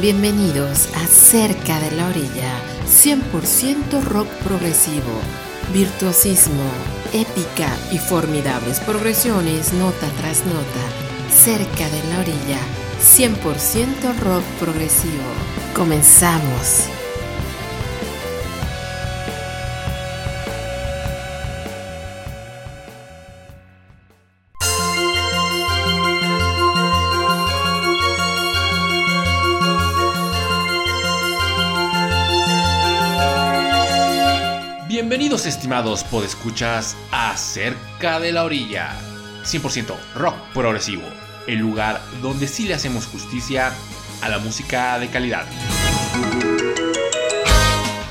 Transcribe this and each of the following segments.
Bienvenidos a Cerca de la Orilla, 100% rock progresivo, virtuosismo, épica y formidables progresiones nota tras nota. Cerca de la Orilla, 100% rock progresivo. Comenzamos. Estimados podescuchas a Cerca de la Orilla, 100% rock progresivo, el lugar donde sí le hacemos justicia a la música de calidad.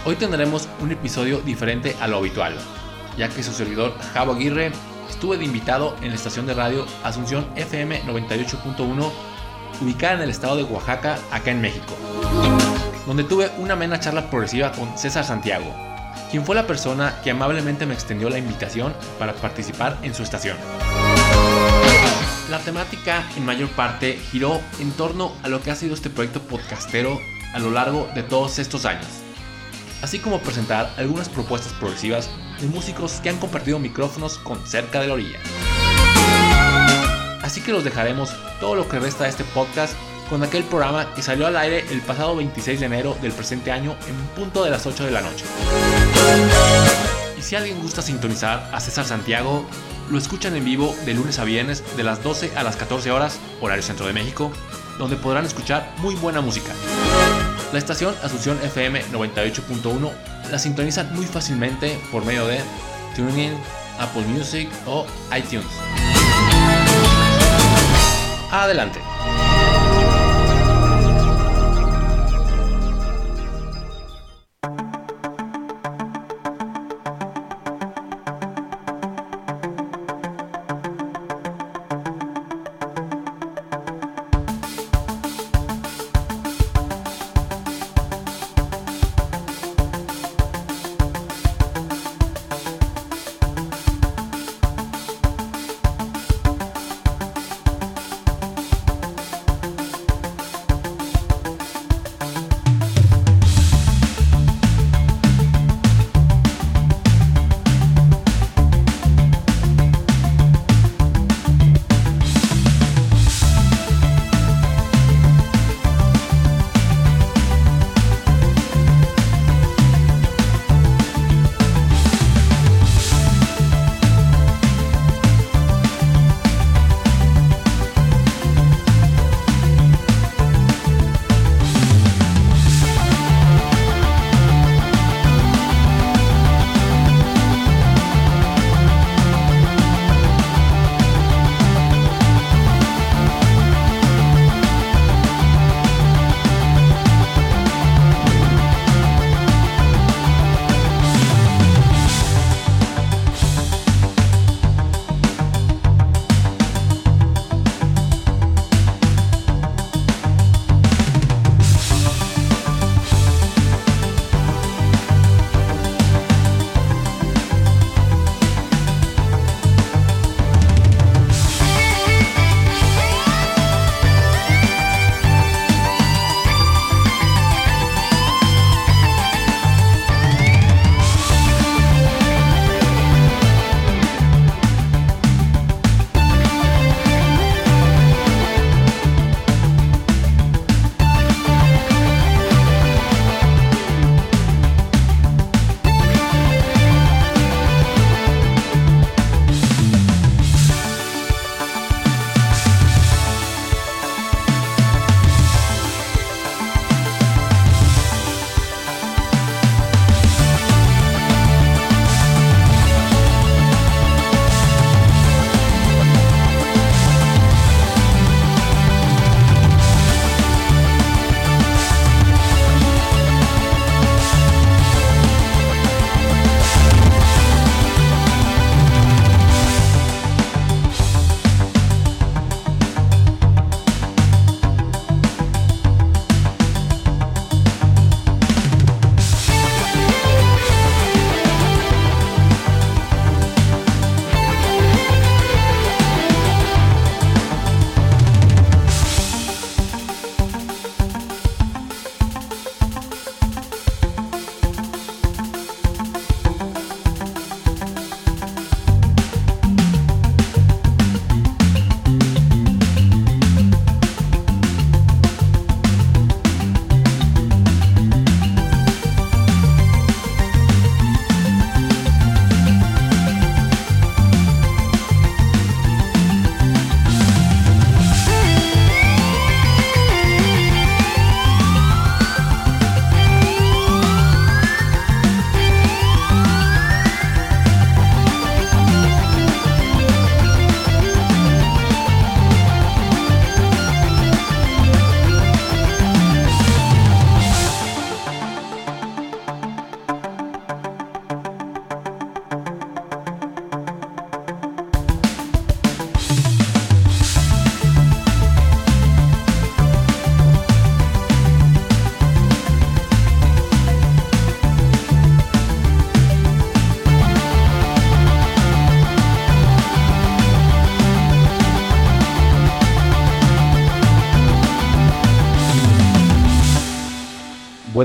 Hoy tendremos un episodio diferente a lo habitual, ya que su servidor Javo Aguirre estuve de invitado en la estación de radio Asunción FM 98.1, ubicada en el estado de Oaxaca, acá en México, donde tuve una amena charla progresiva con César Santiago, quien fue la persona que amablemente me extendió la invitación para participar en su estación. La temática en mayor parte giró en torno a lo que ha sido este proyecto podcastero a lo largo de todos estos años, así como presentar algunas propuestas progresivas de músicos que han compartido micrófonos con cerca de la orilla. Así que los dejaremos todo lo que resta de este podcast con aquel programa que salió al aire el pasado 26 de enero del presente año en punto de las 8 de la noche. Y si alguien gusta sintonizar a César Santiago, lo escuchan en vivo de lunes a viernes de las 12 a las 14 horas, horario centro de México, donde podrán escuchar muy buena música. La estación Asunción FM 98.1 la sintonizan muy fácilmente por medio de TuneIn, Apple Music o iTunes. Adelante.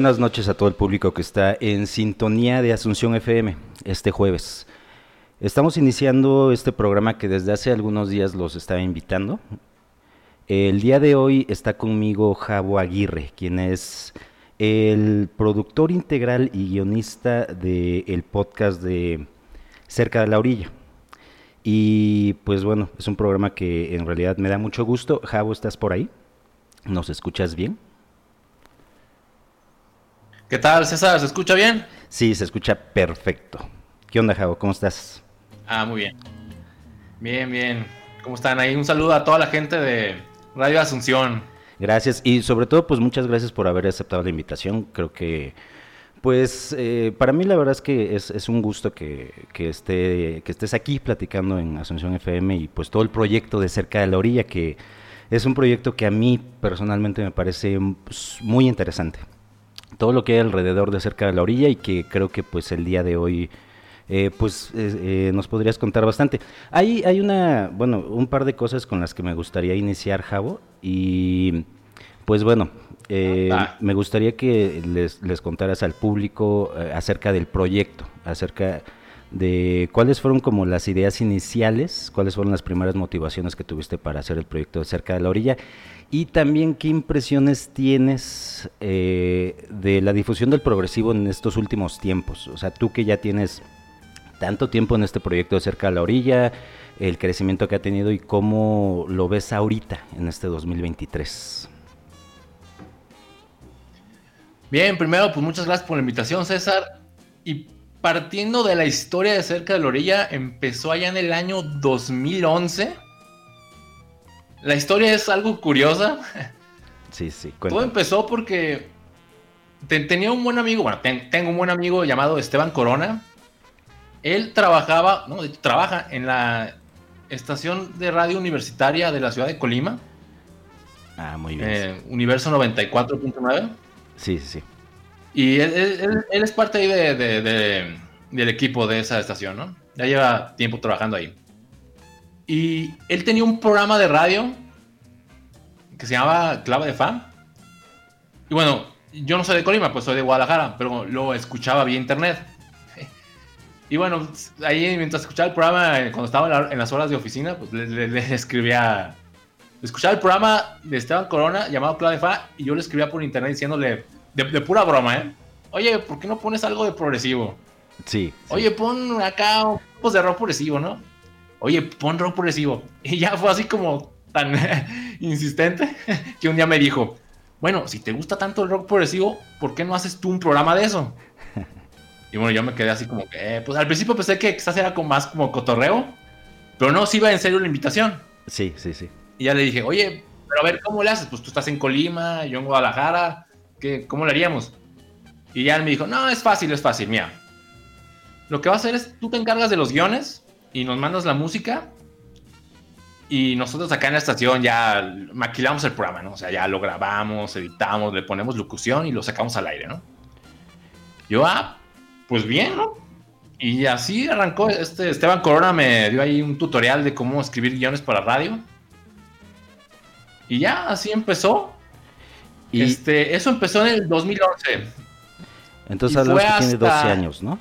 Buenas noches a todo el público que está en sintonía de Asunción FM este jueves. Estamos iniciando este programa que desde hace algunos días los estaba invitando. El día de hoy está conmigo Javo Aguirre, quien es el productor integral y guionista del podcast de Cerca de la Orilla. Y pues bueno, es un programa que en realidad me da mucho gusto. Javo, ¿estás por ahí? ¿Nos escuchas bien? ¿Qué tal, César? ¿Se escucha bien? Sí, se escucha perfecto. ¿Qué onda, Javo? ¿Cómo estás? Ah, muy bien. Bien, bien. ¿Cómo están ahí? Un saludo a toda la gente de Radio Asunción. Gracias y sobre todo, pues muchas gracias por haber aceptado la invitación. Creo que, pues, eh, para mí la verdad es que es, un gusto que, esté, que estés aquí platicando en Asunción FM y pues todo el proyecto de Cerca de la Orilla, que es un proyecto que a mí personalmente me parece pues, muy interesante todo lo que hay alrededor de cerca de la orilla y que creo que pues el día de hoy eh, pues eh, nos podrías contar bastante. Hay, hay una, bueno, un par de cosas con las que me gustaría iniciar, Javo, y pues bueno, eh, ah. me gustaría que les, les contaras al público acerca del proyecto, acerca de cuáles fueron como las ideas iniciales, cuáles fueron las primeras motivaciones que tuviste para hacer el proyecto de cerca de la orilla y también qué impresiones tienes eh, de la difusión del progresivo en estos últimos tiempos. O sea, tú que ya tienes tanto tiempo en este proyecto de cerca de la orilla, el crecimiento que ha tenido y cómo lo ves ahorita en este 2023. Bien, primero, pues muchas gracias por la invitación, César. Partiendo de la historia de cerca de la orilla, empezó allá en el año 2011 la historia es algo curiosa. Sí, sí. Todo empezó porque tenía un buen amigo, bueno, tengo un buen amigo llamado Esteban Corona. Él trabajaba, no, trabaja en la estación de radio universitaria de la ciudad de Colima. Ah, muy bien. Eh, Universo 94.9. Sí, sí, sí. Y él, es parte ahí del equipo de esa estación, ¿no? Ya lleva tiempo trabajando ahí. Y él tenía un programa de radio que se llamaba Clave de Fan. Y bueno, yo no soy de Colima, pues soy de Guadalajara, pero lo escuchaba vía internet. Y bueno, ahí mientras escuchaba el programa, cuando estaba en, las horas de oficina, pues le, escribía. Escuchaba el programa de Esteban Corona llamado Clave de Fan y yo le escribía por internet diciéndole, de, pura broma, ¿eh? Oye, ¿por qué no pones algo de progresivo? Sí. Oye, pon acá un poco de rock progresivo, ¿no? oye, pon rock progresivo. Y ya fue así como tan insistente que un día me dijo, bueno, si te gusta tanto el rock progresivo, ¿por qué no haces tú un programa de eso? Y bueno, yo me quedé así como que, eh, pues al principio pensé que quizás era como más como cotorreo, pero no, si iba en serio la invitación. Sí, sí, sí. Y ya le dije, oye, pero a ver, ¿cómo le haces? Pues tú estás en Colima, yo en Guadalajara, ¿qué, ¿cómo le haríamos? Y ya él me dijo, no, es fácil, es fácil, mira. Lo que va a hacer es, tú te encargas de los guiones, y nos mandas la música y nosotros acá en la estación ya maquilamos el programa, ¿no? O sea, ya lo grabamos, editamos, le ponemos locución y lo sacamos al aire, ¿no? Yo, ah, pues bien, ¿no? Y así arrancó, este Esteban Corona me dio ahí un tutorial de cómo escribir guiones para radio. Y ya, así empezó. Y este, eso empezó en el 2011. Entonces hablamos que tiene 12 años, ¿no?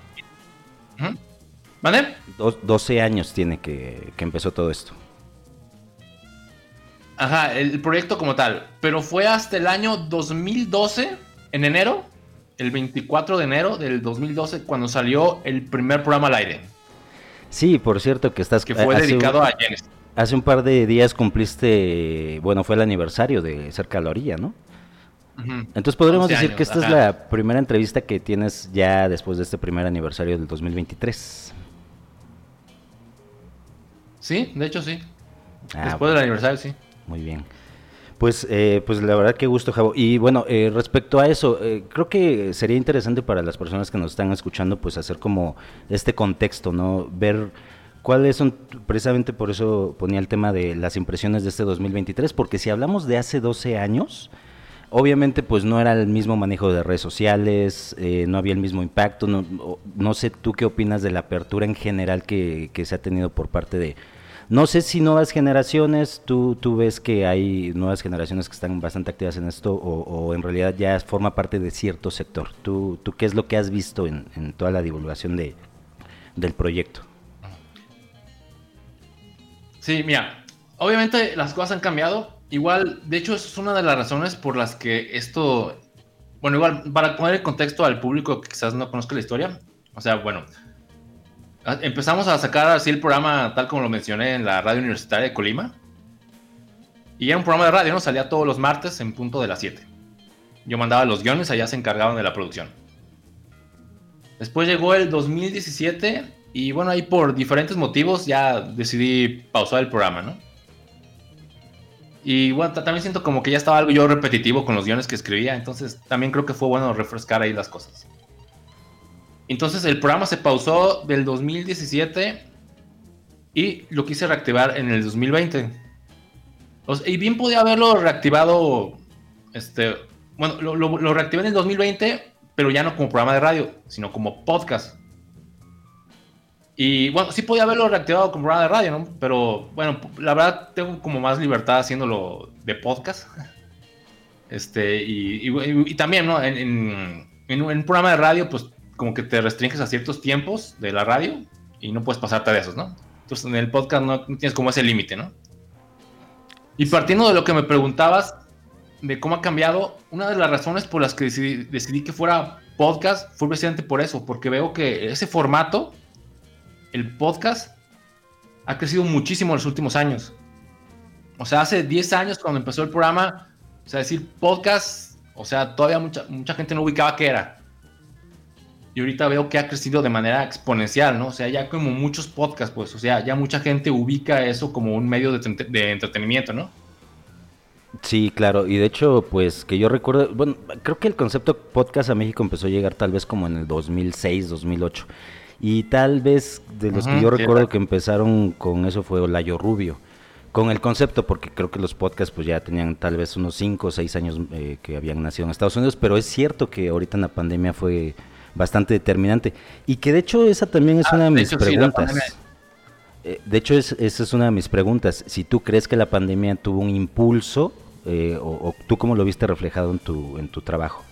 ¿Vale? 12 años tiene que, empezó todo esto. Ajá, el proyecto como tal. Pero fue hasta el año 2012, en enero, el 24 de enero del 2012, cuando salió el primer programa al aire. Sí, por cierto, que estás... Que fue dedicado a Genesis. Hace un par de días cumpliste, bueno, fue el aniversario de Cerca de la Orilla, ¿no? Entonces podríamos decir que esta es la primera entrevista que tienes ya después de este primer aniversario del 2023. Sí, de hecho sí. Ah, Después del aniversario, sí. Muy bien. Pues, eh, pues la verdad que gusto, Javo. Y bueno, eh, respecto a eso, eh, creo que sería interesante para las personas que nos están escuchando, pues hacer como este contexto, ¿no? Ver cuáles son, precisamente por eso ponía el tema de las impresiones de este 2023, porque si hablamos de hace 12 años, obviamente pues no era el mismo manejo de redes sociales, no había el mismo impacto, no, no, sé tú qué opinas de la apertura en general que, que se ha tenido por parte de No sé si nuevas generaciones, tú, tú ves que hay nuevas generaciones que están bastante activas en esto o, en realidad ya forma parte de cierto sector. ¿Tú, tú qué es lo que has visto en, en toda la divulgación de, del proyecto? Sí, mira, obviamente las cosas han cambiado. Igual, de hecho, es una de las razones por las que esto, bueno, igual, para poner el contexto al público que quizás no conozca la historia, o sea, bueno, empezamos a sacar así el programa tal como lo mencioné en la radio universitaria de Colima. Y era un programa de radio, ¿no? Salía todos los martes en punto de las 7. Yo mandaba los guiones, allá se encargaban de la producción. Después llegó el 2017 y bueno, ahí por diferentes motivos ya decidí pausar el programa, ¿no? Y bueno, también siento como que ya estaba algo yo repetitivo con los guiones que escribía, entonces también creo que fue bueno refrescar ahí las cosas. Entonces el programa se pausó del 2017 y lo quise reactivar en el 2020. y bien podía haberlo reactivado, este, bueno, lo, reactivé en el 2020, pero ya no como programa de radio, sino como podcast. Y bueno, sí podía haberlo reactivado como programa de radio, ¿no? Pero bueno, la verdad tengo como más libertad haciéndolo de podcast. Este, y, también, ¿no? En, en, un programa de radio, pues como que te restringes a ciertos tiempos de la radio y no puedes pasarte de esos, ¿no? Entonces en el podcast no, tienes como ese límite, ¿no? Y partiendo de lo que me preguntabas de cómo ha cambiado, una de las razones por las que decidí, que fuera podcast fue precisamente por eso, porque veo que ese formato, el podcast, ha crecido muchísimo en los últimos años. O sea, hace 10 años cuando empezó el programa, o sea, decir podcast, o sea, todavía mucha, mucha gente no ubicaba qué era y ahorita veo que ha crecido de manera exponencial, ¿no? O sea, ya como muchos podcasts, pues, o sea, ya mucha gente ubica eso como un medio de, entretenimiento, ¿no? Sí, claro, y de hecho, pues que yo recuerdo, bueno, creo que el concepto podcast a México empezó a llegar tal vez como en el 2006, 2008, y tal vez de los que yo recuerdo que empezaron con eso fue Olayo Rubio, con el concepto, porque creo que los podcasts pues ya tenían tal vez unos 5 o 6 años eh, que habían nacido en Estados Unidos, pero es cierto que ahorita en la pandemia fue bastante determinante. Y que de hecho esa también es ah, una de mis preguntas. Eh, de hecho, esa es una de mis preguntas. Si tú crees que la pandemia tuvo un impulso eh, o, tú cómo lo viste reflejado en tu, en tu trabajo.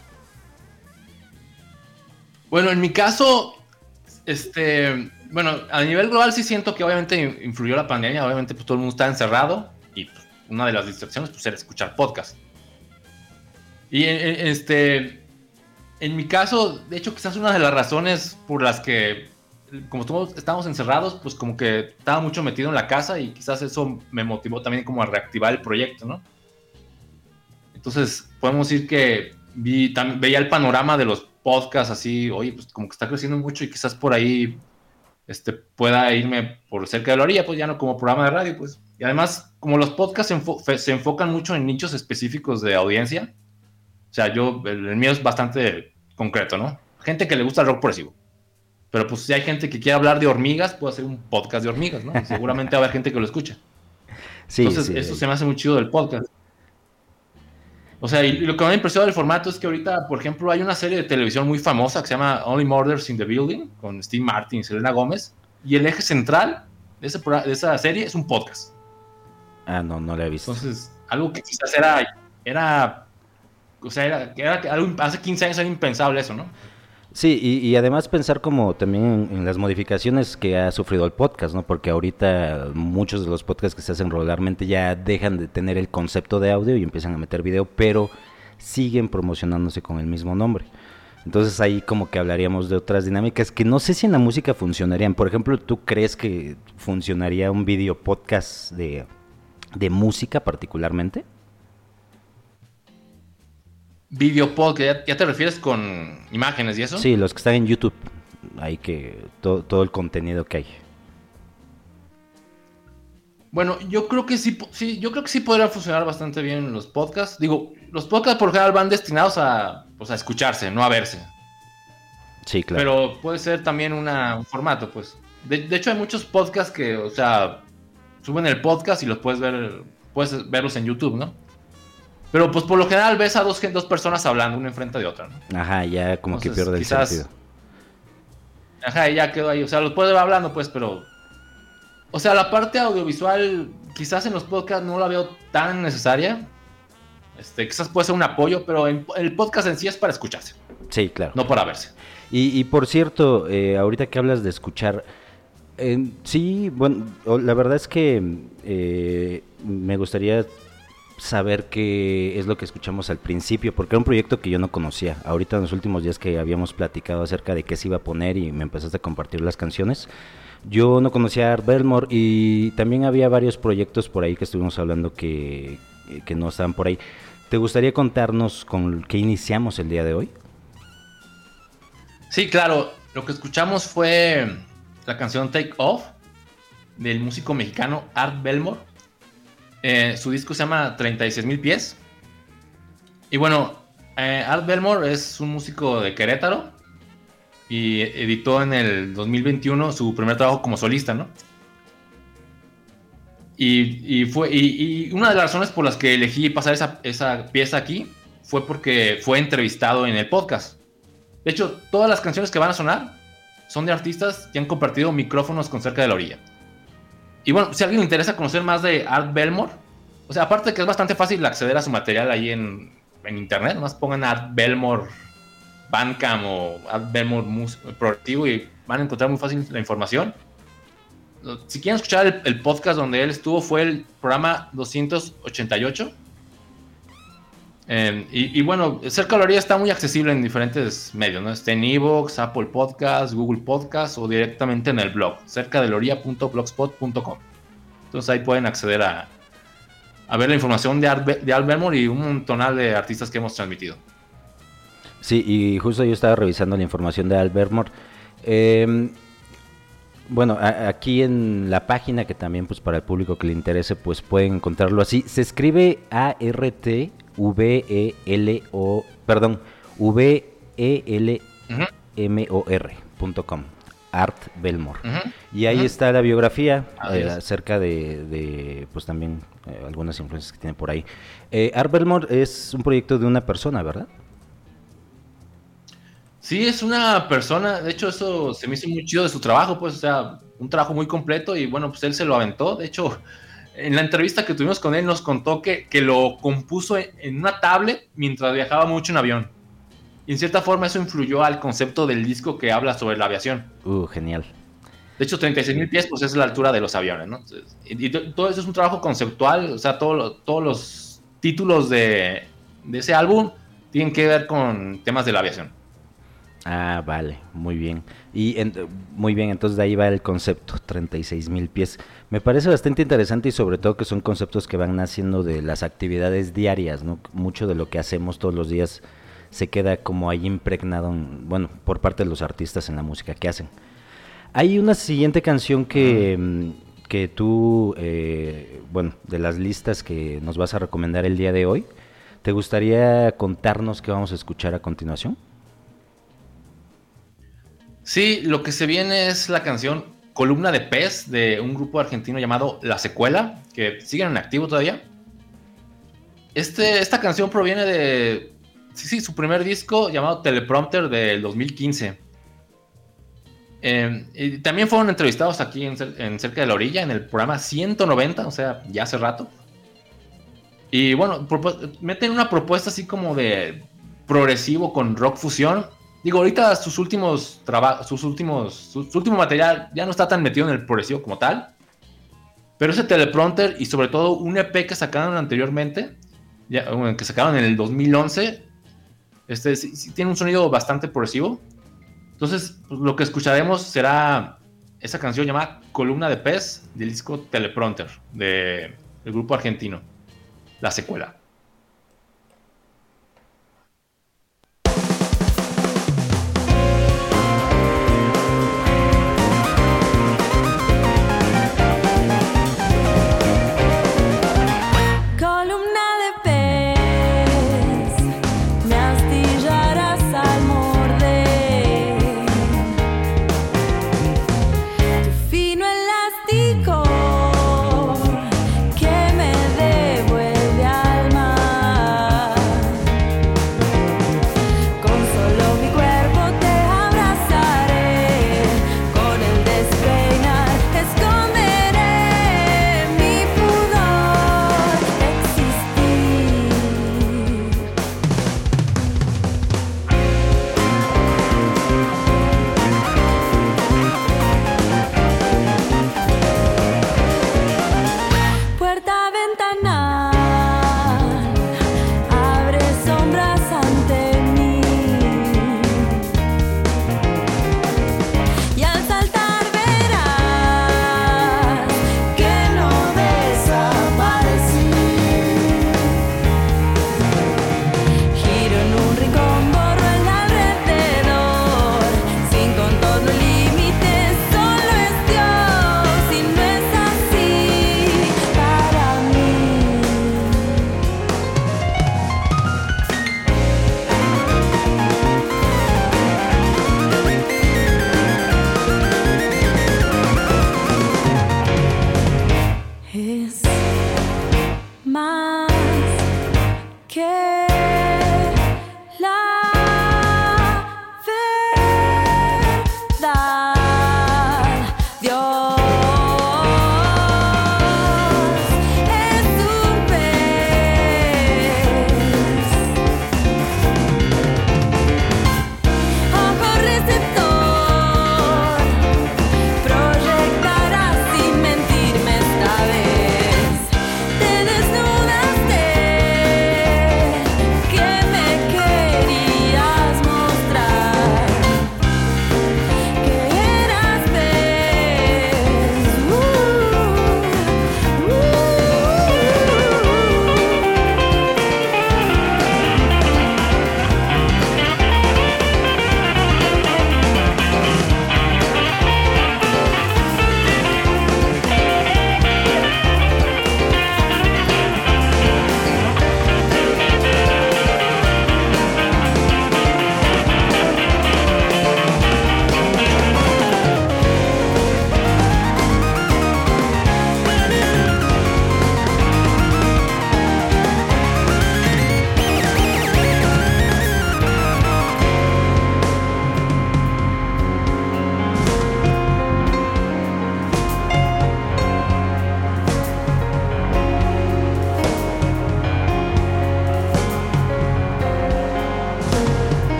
Bueno, en mi caso, este, bueno, a nivel global sí siento que obviamente influyó la pandemia. Obviamente, pues todo el mundo está encerrado y pues, una de las distracciones pues era escuchar podcast. Y este, en mi caso, de hecho, quizás una de las razones por las que, como todos estamos encerrados, pues como que estaba mucho metido en la casa y quizás eso me motivó también como a reactivar el proyecto, ¿no? Entonces, podemos decir que vi, veía el panorama de los podcasts así, oye, pues como que está creciendo mucho y quizás por ahí este, pueda irme por cerca de la orilla, pues ya no como programa de radio, pues. Y además, como los podcasts se enfocan mucho en nichos específicos de audiencia, o sea, yo, el, mío es bastante concreto, ¿no? Gente que le gusta el rock progresivo. Pero pues si hay gente que quiere hablar de hormigas, puedo hacer un podcast de hormigas, ¿no? seguramente va a haber gente que lo escucha. Sí, Entonces, eso se me hace muy chido del podcast. O sea, y lo que me ha impresionado del formato es que ahorita, por ejemplo, hay una serie de televisión muy famosa que se llama Only Murders in the Building, con Steve Martin y Selena Gómez, y el eje central de, de esa serie es un podcast. Ah, no, no la he visto. Entonces, algo que quizás era, era o sea, era, hace 15 años era impensable eso, ¿no? Sí, y, además pensar como también en, las modificaciones que ha sufrido el podcast, ¿no? Porque ahorita muchos de los podcasts que se hacen regularmente ya dejan de tener el concepto de audio y empiezan a meter video, pero siguen promocionándose con el mismo nombre. Entonces ahí como que hablaríamos de otras dinámicas que no sé si en la música funcionarían. Por ejemplo, ¿tú crees que funcionaría un video podcast de, de música particularmente? Video podcast, ¿ya, te refieres con imágenes y eso? Sí, los que están en YouTube. Hay que. Todo, el contenido que hay. Bueno, yo creo que sí, sí, yo creo que sí podría funcionar bastante bien los podcasts. Digo, los podcasts por general van destinados a, pues, a escucharse, no a verse. Sí, claro. Pero puede ser también un formato, pues. De, de, hecho, hay muchos podcasts que, o sea, suben el podcast y los puedes ver, puedes verlos en YouTube, ¿no? Pero pues por lo general ves a dos, dos personas hablando, una enfrente de otra, ¿no? Ajá, ya como que pierde el sentido. Ajá, ya quedó ahí. O sea, los puedes ver hablando, pues, pero. O sea, la parte audiovisual, quizás en los podcasts no la veo tan necesaria. Este, quizás puede ser un apoyo, pero el podcast en sí es para escucharse. Sí, claro. No para verse. Y, por cierto, eh, ahorita que hablas de escuchar, eh, sí, bueno, la verdad es que eh, me gustaría saber qué es lo que escuchamos al principio, porque era un proyecto que yo no conocía. Ahorita en los últimos días que habíamos platicado acerca de qué se iba a poner y me empezaste a compartir las canciones, yo no conocía a Art Belmore y también había varios proyectos por ahí que estuvimos hablando que, que no estaban por ahí. ¿Te gustaría contarnos con qué iniciamos el día de hoy? Sí, claro. Lo que escuchamos fue la canción Take Off del músico mexicano Art Belmore. Eh, su disco se llama 36 mil pies. Y bueno, eh, Art Belmore es un músico de Querétaro y editó en el 2021 su primer trabajo como solista, ¿no? Y, fue, y, una de las razones por las que elegí pasar esa, esa pieza aquí fue porque fue entrevistado en el podcast. De hecho, todas las canciones que van a sonar son de artistas que han compartido micrófonos con cerca de la orilla. Y bueno, si a alguien le interesa conocer más de Art Belmore, o sea, aparte de que es bastante fácil acceder a su material ahí en, en internet, más pongan Art Belmore Bandcamp o Art Belmore Progresivo y van a encontrar muy fácil la información. Si quieren escuchar el, el podcast donde él estuvo, fue el programa 288 Em, y, bueno, Cerca de la está muy accesible en diferentes medios, ¿no? Está en Evox, Apple Podcasts, Google Podcasts o directamente en el blog, cerca de Entonces ahí pueden acceder a, a ver la información de, Al de y un montonal de artistas que hemos transmitido. Sí, y justo yo estaba revisando la información de Al em, bueno, aquí en la página que también pues para el público que le interese pues pueden encontrarlo así. Se escribe A-R-T V-E-L-O, perdón, V-E-L-M-O-R.com. Art Belmore. Y ahí está la biografía eh, acerca de, pues también eh, algunas influencias que tiene por ahí. Eh, Art Belmore es un proyecto de una persona, ¿verdad? Sí, es una persona, de hecho eso se me hizo muy chido de su trabajo, pues, o sea, un trabajo muy completo y bueno, pues él se lo aventó, de hecho, en la entrevista que tuvimos con él nos contó que, que lo compuso en una tablet mientras viajaba mucho en avión. Y en cierta forma eso influyó al concepto del disco que habla sobre la aviación. Uh, genial. De hecho, 36 mil pies pues es la altura de los aviones, ¿no? Y, todo eso es un trabajo conceptual, o sea, todos los títulos de, de ese álbum tienen que ver con temas de la aviación. Ah, vale, muy bien. Y muy bien, entonces de ahí va el concepto, 36 mil pies. Me parece bastante interesante y sobre todo que son conceptos que van naciendo de las actividades diarias, ¿no? Mucho de lo que hacemos todos los días se queda como ahí impregnado, bueno, por parte de los artistas en la música que hacen. Hay una siguiente canción que, mm, que tú, eh, bueno, de las listas que nos vas a recomendar el día de hoy, ¿te gustaría contarnos qué vamos a escuchar a continuación? Sí, lo que se viene es la canción Columna de Pez de un grupo argentino llamado La Secuela, que siguen en activo todavía. Este, esta canción proviene de sí, sí, su primer disco llamado Teleprompter del 2015. Em, también fueron entrevistados aquí en, en, Cerca de la Orilla, en el programa 190, o sea, ya hace rato. Y bueno, meten una propuesta así como de progresivo con rock fusión Digo, ahorita sus últimos trabajos, sus últimos, su, último material ya no está tan metido en el progresivo como tal. Pero ese teleprompter y sobre todo un EP que sacaron anteriormente, ya, que sacaron en el 2011, este sí, tiene un sonido bastante progresivo. Entonces, pues, lo que escucharemos será esa canción llamada Columna de Pez del disco Teleprompter del grupo argentino, la secuela.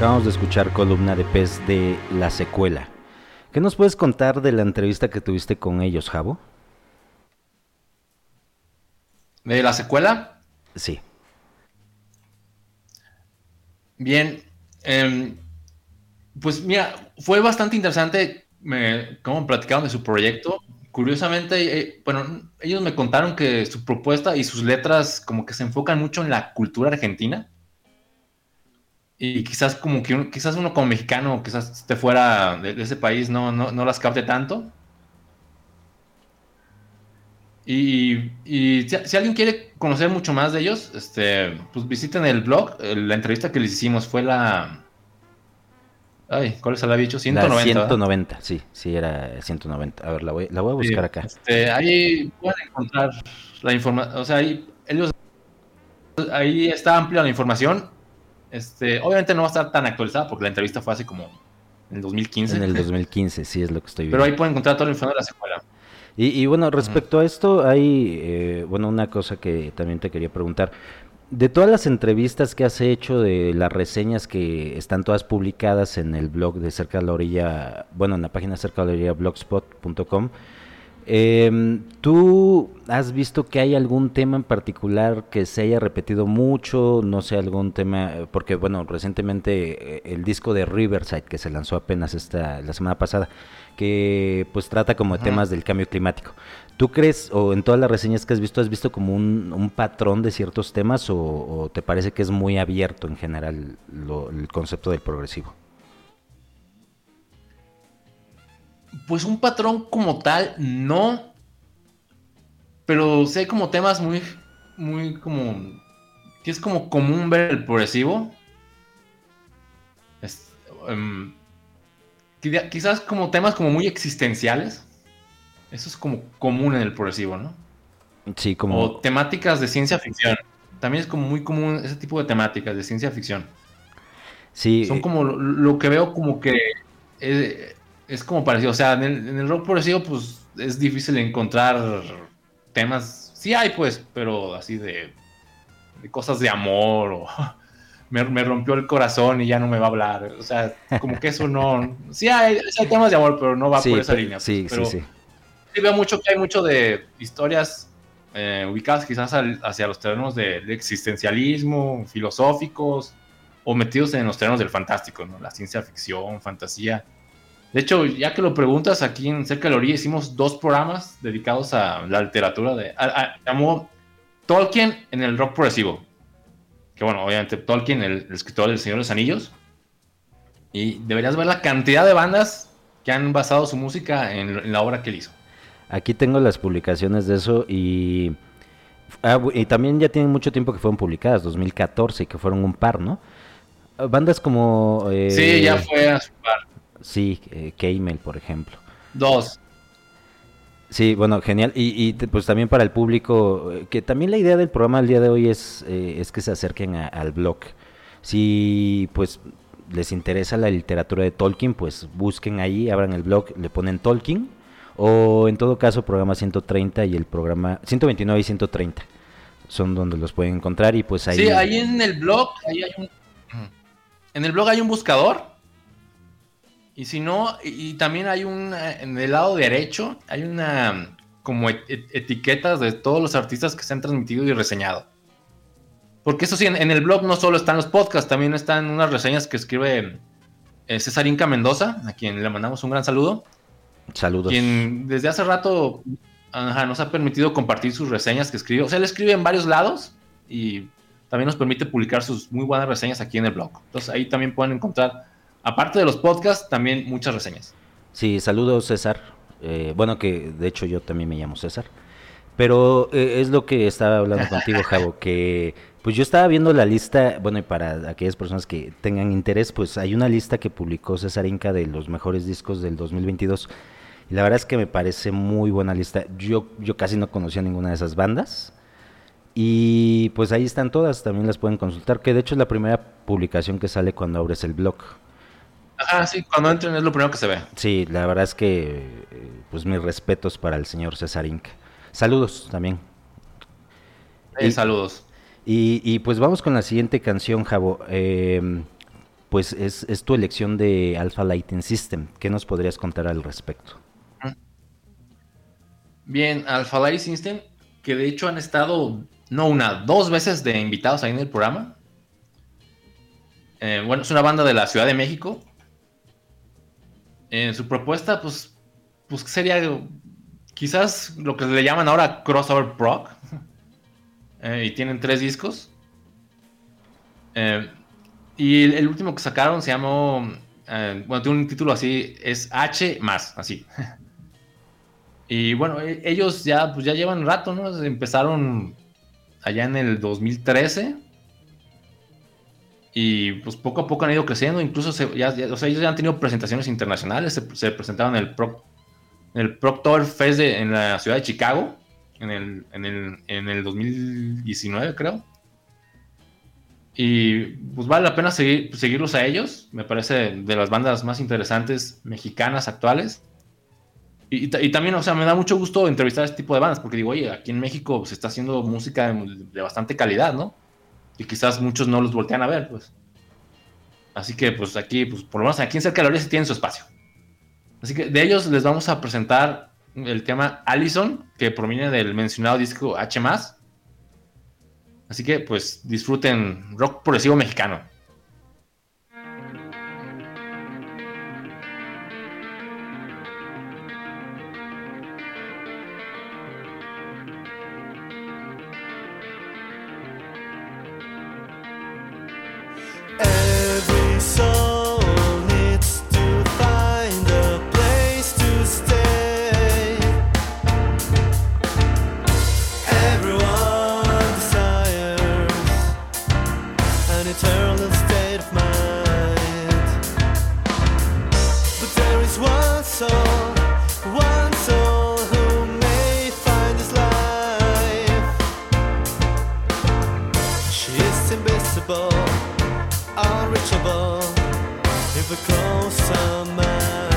Acabamos de escuchar columna de pez de la secuela. ¿Qué nos puedes contar de la entrevista que tuviste con ellos, Javo? ¿De la secuela? Sí. Bien. Em, pues mira, fue bastante interesante me, cómo platicaron de su proyecto. Curiosamente, eh, bueno, ellos me contaron que su propuesta y sus letras como que se enfocan mucho en la cultura argentina y quizás como que quizás uno como mexicano, quizás esté fuera de, ese país, no, no, las capte tanto. Y, si, alguien quiere conocer mucho más de ellos, este, pues visiten el blog. La entrevista que les hicimos fue la. Ay, ¿cuál es la había dicho? 190. 190, sí, sí, era 190. A ver, la voy, la voy a buscar acá. Este, ahí pueden encontrar la información. O sea, ahí, ellos, ahí está amplia la información este, obviamente no va a estar tan actualizada porque la entrevista fue hace como en el 2015. En el 2015, sí es lo que estoy viendo. Pero ahí pueden encontrar toda la información de la secuela. Y, bueno, respecto a esto, hay, eh, bueno, una cosa que también te quería preguntar. De todas las entrevistas que has hecho, de las reseñas que están todas publicadas en el blog de Cerca de la Orilla, bueno, en la página cerca de la orilla blogspot.com, eh, ¿Tú has visto que hay algún tema en particular que se haya repetido mucho? No sé, algún tema, porque bueno, recientemente eh, el disco de Riverside que se lanzó apenas esta, la semana pasada, que pues trata como de temas del cambio climático. ¿Tú crees, o en todas las reseñas que has visto, has visto como un, patrón de ciertos temas o, te parece que es muy abierto en general el concepto del progresivo? Pues un patrón como tal, no. Pero sé como temas muy, muy como... Que es como común ver el progresivo. Em, quizás como temas como muy existenciales. Eso es como común en el progresivo, ¿no? Sí, como... O temáticas de ciencia ficción. También es como muy común ese tipo de temáticas de ciencia ficción. Sí. Son como lo, que veo como que... Eh, es como parecido. O sea, en el, rock progresivo, pues es difícil encontrar temas. Sí hay, pues, pero así de, cosas de amor o me, rompió el corazón y ya no me va a hablar. O sea, como que eso no. Sí hay, temas de amor, pero no va por esa línea. Sí, pues, sí, sí. Sí veo mucho que hay mucho de historias eh, ubicadas quizás hacia los terrenos del existencialismo, filosóficos, o metidos en los terrenos del fantástico, ¿no? La ciencia ficción, fantasía. De hecho, ya que lo preguntas, aquí en Cerca de la Orilla hicimos dos programas dedicados a la literatura de... llamó Tolkien en el rock progresivo. Que bueno, obviamente Tolkien, el, escritor del Señor de los Anillos. Y deberías ver la cantidad de bandas que han basado su música en, la obra que él hizo. Aquí tengo las publicaciones de eso y... Ah, y también ya tienen mucho tiempo que fueron publicadas, 2014, y que fueron un par, ¿no? Bandas como... Eh, sí, ya fue a su par. Sí, eh, Keimel, por ejemplo. Dos. Sí, bueno, genial. Y, pues también para el público, eh, que también la idea del programa el día de hoy es, eh, es que se acerquen al blog. Si pues les interesa la literatura de Tolkien, pues busquen ahí, abran el blog, le ponen Tolkien, o en todo caso programa 130 y el programa 129 y 130 son donde los pueden encontrar y pues ahí... Sí, ahí en el blog, ahí hay un... En el blog hay un buscador y si no, y, también hay un, en el lado derecho, hay una como etiquetas de todos los artistas que se han transmitido y reseñado. Porque eso sí, en, el blog no solo están los podcasts, también están unas reseñas que escribe eh, César Inca Mendoza, a quien le mandamos un gran saludo. Saludos. Quien desde hace rato nos ha permitido compartir sus reseñas que escribe. O sea, él escribe en varios lados y también nos permite publicar sus muy buenas reseñas aquí en el blog. Entonces ahí también pueden encontrar aparte de los podcasts, también muchas reseñas. Sí, saludos César. Eh, bueno, que de hecho yo también me llamo César. Pero eh, es lo que estaba hablando contigo, Javo, que pues yo estaba viendo la lista, bueno, y para aquellas personas que tengan interés, pues hay una lista que publicó César Inca de los mejores discos del 2022. Y la verdad es que me parece muy buena lista. Yo, yo casi no conocía ninguna de esas bandas. Y pues ahí están todas, también las pueden consultar, que de hecho es la primera publicación que sale cuando abres el blog. Ah, sí, cuando entren es lo primero que se ve. Sí, la verdad es que, pues mis respetos para el señor César Inca. Saludos también. y, saludos. Y, pues vamos con la siguiente canción, Javo. Em, pues es, es, tu elección de Alpha Lighting System. ¿Qué nos podrías contar al respecto? Bien, Alpha Lighting System, que de hecho han estado, no una, dos veces de invitados ahí en el programa. Eh, bueno, es una banda de la Ciudad de México en su propuesta, pues, pues sería quizás lo que le llaman ahora crossover prog. Eh, y tienen tres discos. Eh, y el, último que sacaron se llamó, eh, bueno, tiene un título así, es H más, así. y bueno, e, ellos ya, pues ya llevan rato, ¿no? Empezaron allá en el 2013 y pues poco a poco han ido creciendo, incluso ya, ellos ya han tenido presentaciones internacionales, se, presentaron en el, Pro, el Proctor Fest en la ciudad de Chicago en el, en el, 2019 creo. Y pues vale la pena seguir, seguirlos a ellos, me parece de las bandas más interesantes mexicanas actuales. Y, también, o sea, me da mucho gusto entrevistar a este tipo de bandas, porque digo, oye, aquí en México se está haciendo música de bastante calidad, ¿no? Y quizás muchos no los voltean a ver, pues. Así que, pues aquí, pues por lo menos aquí en Cerca de la sí tienen su espacio. Así que de ellos les vamos a presentar el tema Allison, que proviene del mencionado disco H. Así que, pues disfruten rock progresivo mexicano. unreachable, unreachable. If the closer man.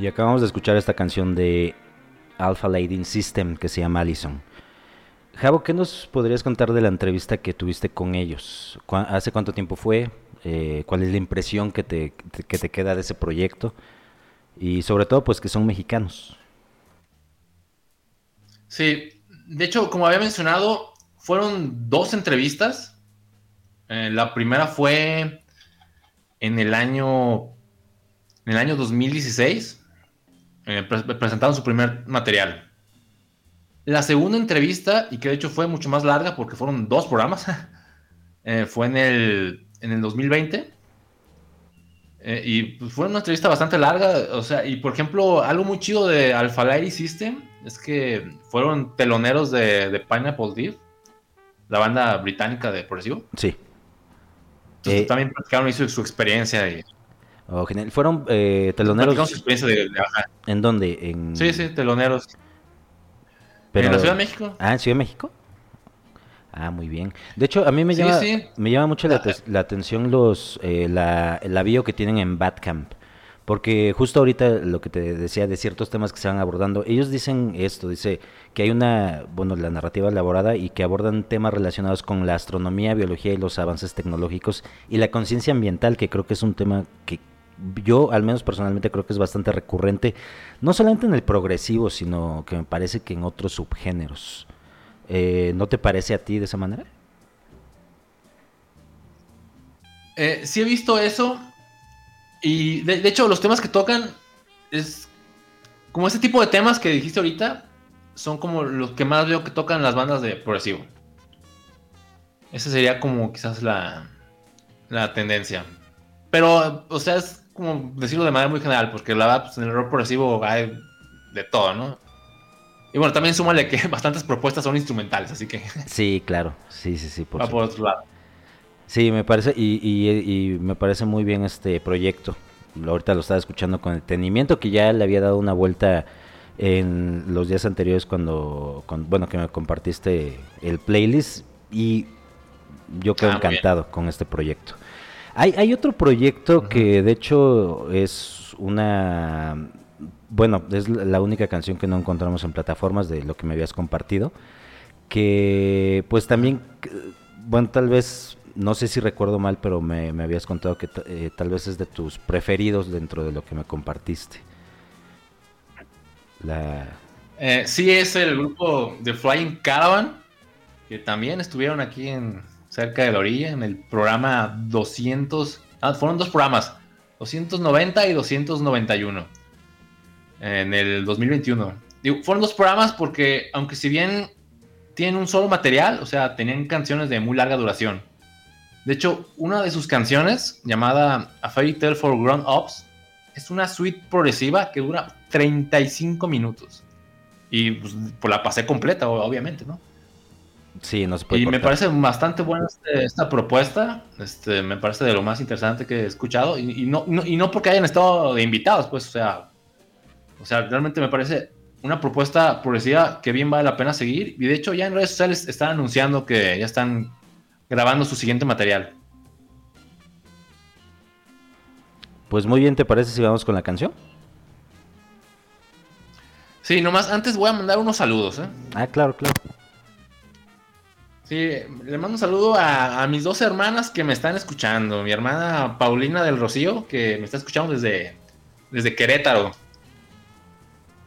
Y acabamos de escuchar esta canción de Alpha Lighting System que se llama Allison. Javo, ¿qué nos podrías contar de la entrevista que tuviste con ellos? ¿Hace cuánto tiempo fue? Eh, ¿Cuál es la impresión que te, que te queda de ese proyecto? Y sobre todo, pues que son mexicanos. Sí, de hecho, como había mencionado, fueron dos entrevistas. Eh, la primera fue en el año, en el año 2016. Eh, presentaron su primer material. La segunda entrevista, y que de hecho fue mucho más larga porque fueron dos programas, eh, fue en el, en el 2020. Eh, y pues, fue una entrevista bastante larga, o sea, y por ejemplo, algo muy chido de Alpha Light System es que fueron teloneros de, de Pineapple Deep, la banda británica de progresivo. Sí. Entonces, eh, también platicaron hizo su experiencia. Y, oh, genial. Fueron eh, teloneros. Su experiencia de, ¿En dónde? En... Sí, sí, teloneros. ¿En la Ciudad de México? Ah, en Ciudad de México. Ah, muy bien. De hecho, a mí me, llama, me llama mucho la, atención los eh, la, la, bio que tienen en Badcamp. Porque justo ahorita lo que te decía de ciertos temas que se van abordando, ellos dicen esto, dice que hay una, bueno, la narrativa elaborada y que abordan temas relacionados con la astronomía, biología y los avances tecnológicos y la conciencia ambiental, que creo que es un tema que yo al menos personalmente creo que es bastante recurrente, no solamente en el progresivo, sino que me parece que en otros subgéneros. Eh, ¿No te parece a ti de esa manera? Eh, sí he visto eso. Y de, hecho, los temas que tocan es como ese tipo de temas que dijiste ahorita son como los que más veo que tocan las bandas de progresivo. Esa sería como quizás la, la tendencia. Pero, o sea, es como decirlo de manera muy general, porque la verdad, pues, en el rock progresivo hay de todo, ¿no? Y bueno, también súmale que bastantes propuestas son instrumentales, así que. Sí, claro. Sí, sí, sí. Por Va por otro lado. Sí, me parece, y, y, me parece muy bien este proyecto. Ahorita lo estaba escuchando con detenimiento, que ya le había dado una vuelta en los días anteriores cuando, bueno, que me compartiste el playlist y yo quedo ah, encantado con este proyecto. Hay, hay otro proyecto que de hecho es una bueno, es la única canción que no encontramos en plataformas de lo que me habías compartido, que pues también, bueno, tal vez, no sé si recuerdo mal, pero me, habías contado que eh, tal vez es de tus preferidos dentro de lo que me compartiste. La... Eh, sí, es el grupo de Flying Caravan, que también estuvieron aquí en cerca de la orilla, en el programa 200, ah, fueron dos programas, 290 y 291 en el 2021. Digo, fueron dos programas porque, aunque si bien tienen un solo material, o sea, tenían canciones de muy larga duración. De hecho, una de sus canciones, llamada A Fairy Tale for Grown Ups, es una suite progresiva que dura 35 minutos. Y pues, pues, la pasé completa, obviamente, ¿no? Sí, no se puede. Y me parece bastante buena este, esta propuesta. Este, me parece de lo más interesante que he escuchado. Y, no, y no porque hayan estado de invitados, pues, o sea, o sea, realmente me parece una propuesta progresiva que bien vale la pena seguir. Y de hecho, ya en redes sociales están anunciando que ya están grabando su siguiente material. Pues muy bien, ¿te parece si vamos con la canción? Sí, nomás antes voy a mandar unos saludos. ¿eh? Ah, claro, claro. Sí, le mando un saludo a, a, mis dos hermanas que me están escuchando. Mi hermana Paulina del Rocío, que me está escuchando desde, desde Querétaro.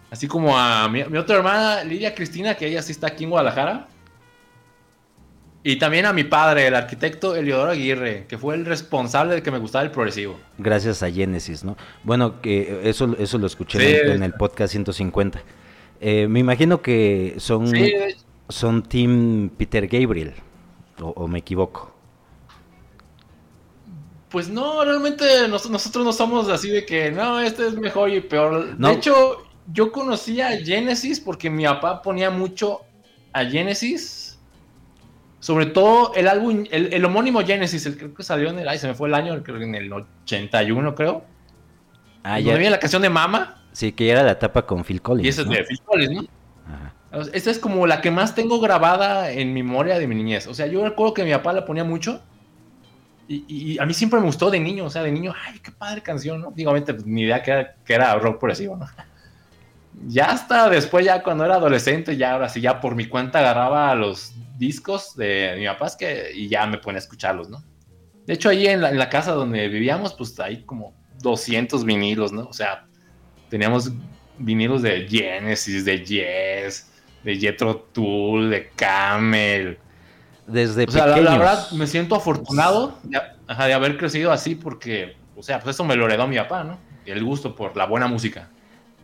Así como a mi, otra hermana, Lidia Cristina, que ella sí está aquí en Guadalajara. Y también a mi padre, el arquitecto Eliodoro Aguirre, que fue el responsable de que me gustara el progresivo. Gracias a Genesis, ¿no? Bueno, que eso, eso lo escuché en, el podcast 150. Eh, me imagino que son, son Team Peter Gabriel, o, me equivoco. Pues no, realmente nosotros no somos así de que no, este es mejor y peor. De hecho, yo conocía a Genesis porque mi papá ponía mucho a Genesis. Sobre todo el álbum, el, homónimo Genesis, el creo que salió en el, ay, se me fue el año, creo que en el 81, creo. Ah, ya. había la canción de Mama. Sí, que ya era la etapa con Phil Collins. Y esa es de Phil Collins, ¿no? Ajá. Esta es como la que más tengo grabada en memoria de mi niñez. O sea, yo recuerdo que mi papá la ponía mucho. Y, a mí siempre me gustó de niño, o sea, de niño, ay, qué padre canción, ¿no? Digo, pues, ni idea que era, que era rock progresivo, ¿no? Ya hasta después, ya cuando era adolescente, ya ahora sí, ya por mi cuenta agarraba los discos de mi papá que, y ya me ponía a escucharlos, ¿no? De hecho, ahí en la, en la casa donde vivíamos, pues hay como 200 vinilos, ¿no? O sea, teníamos vinilos de Genesis, de Yes, de Jetro Tool, de Camel. Desde o sea, la, verdad me siento afortunado de, haber crecido así porque, o sea, pues eso me lo heredó mi papá, ¿no? El gusto por la buena música.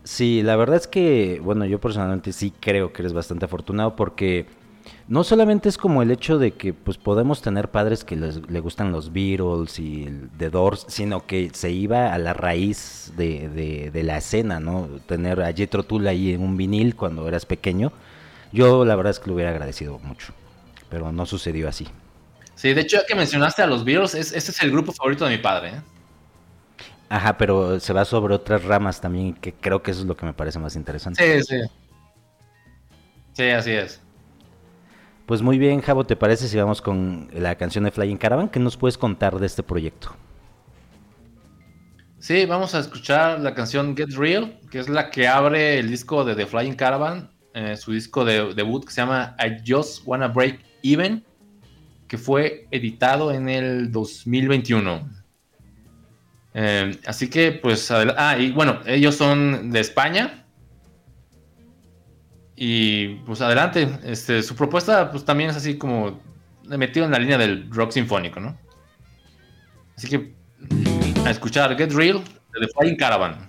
Sí, la verdad es que, bueno, yo personalmente sí creo que eres bastante afortunado porque no solamente es como el hecho de que pues podemos tener padres que les, le gustan los Beatles y el The Doors, sino que se iba a la raíz de, de, la escena, ¿no? Tener a Jethro Tull ahí en un vinil cuando eras pequeño, yo la verdad es que lo hubiera agradecido mucho, pero no sucedió así. Sí, de hecho ya que mencionaste a los Beatles, ese es el grupo favorito de mi padre, ¿eh? Ajá, pero se va sobre otras ramas también, que creo que eso es lo que me parece más interesante. Sí, sí. Sí, así es. Pues muy bien, Javo, ¿te parece si vamos con la canción de Flying Caravan? ¿Qué nos puedes contar de este proyecto? Sí, vamos a escuchar la canción Get Real, que es la que abre el disco de The Flying Caravan, eh, su disco de debut que se llama I Just Wanna Break Even, que fue editado en el 2021. Eh, así que, pues, ah, y bueno, ellos son de España, y pues adelante, este, su propuesta pues también es así como metido en la línea del rock sinfónico, ¿no? Así que a escuchar Get Real de The Flying Caravan.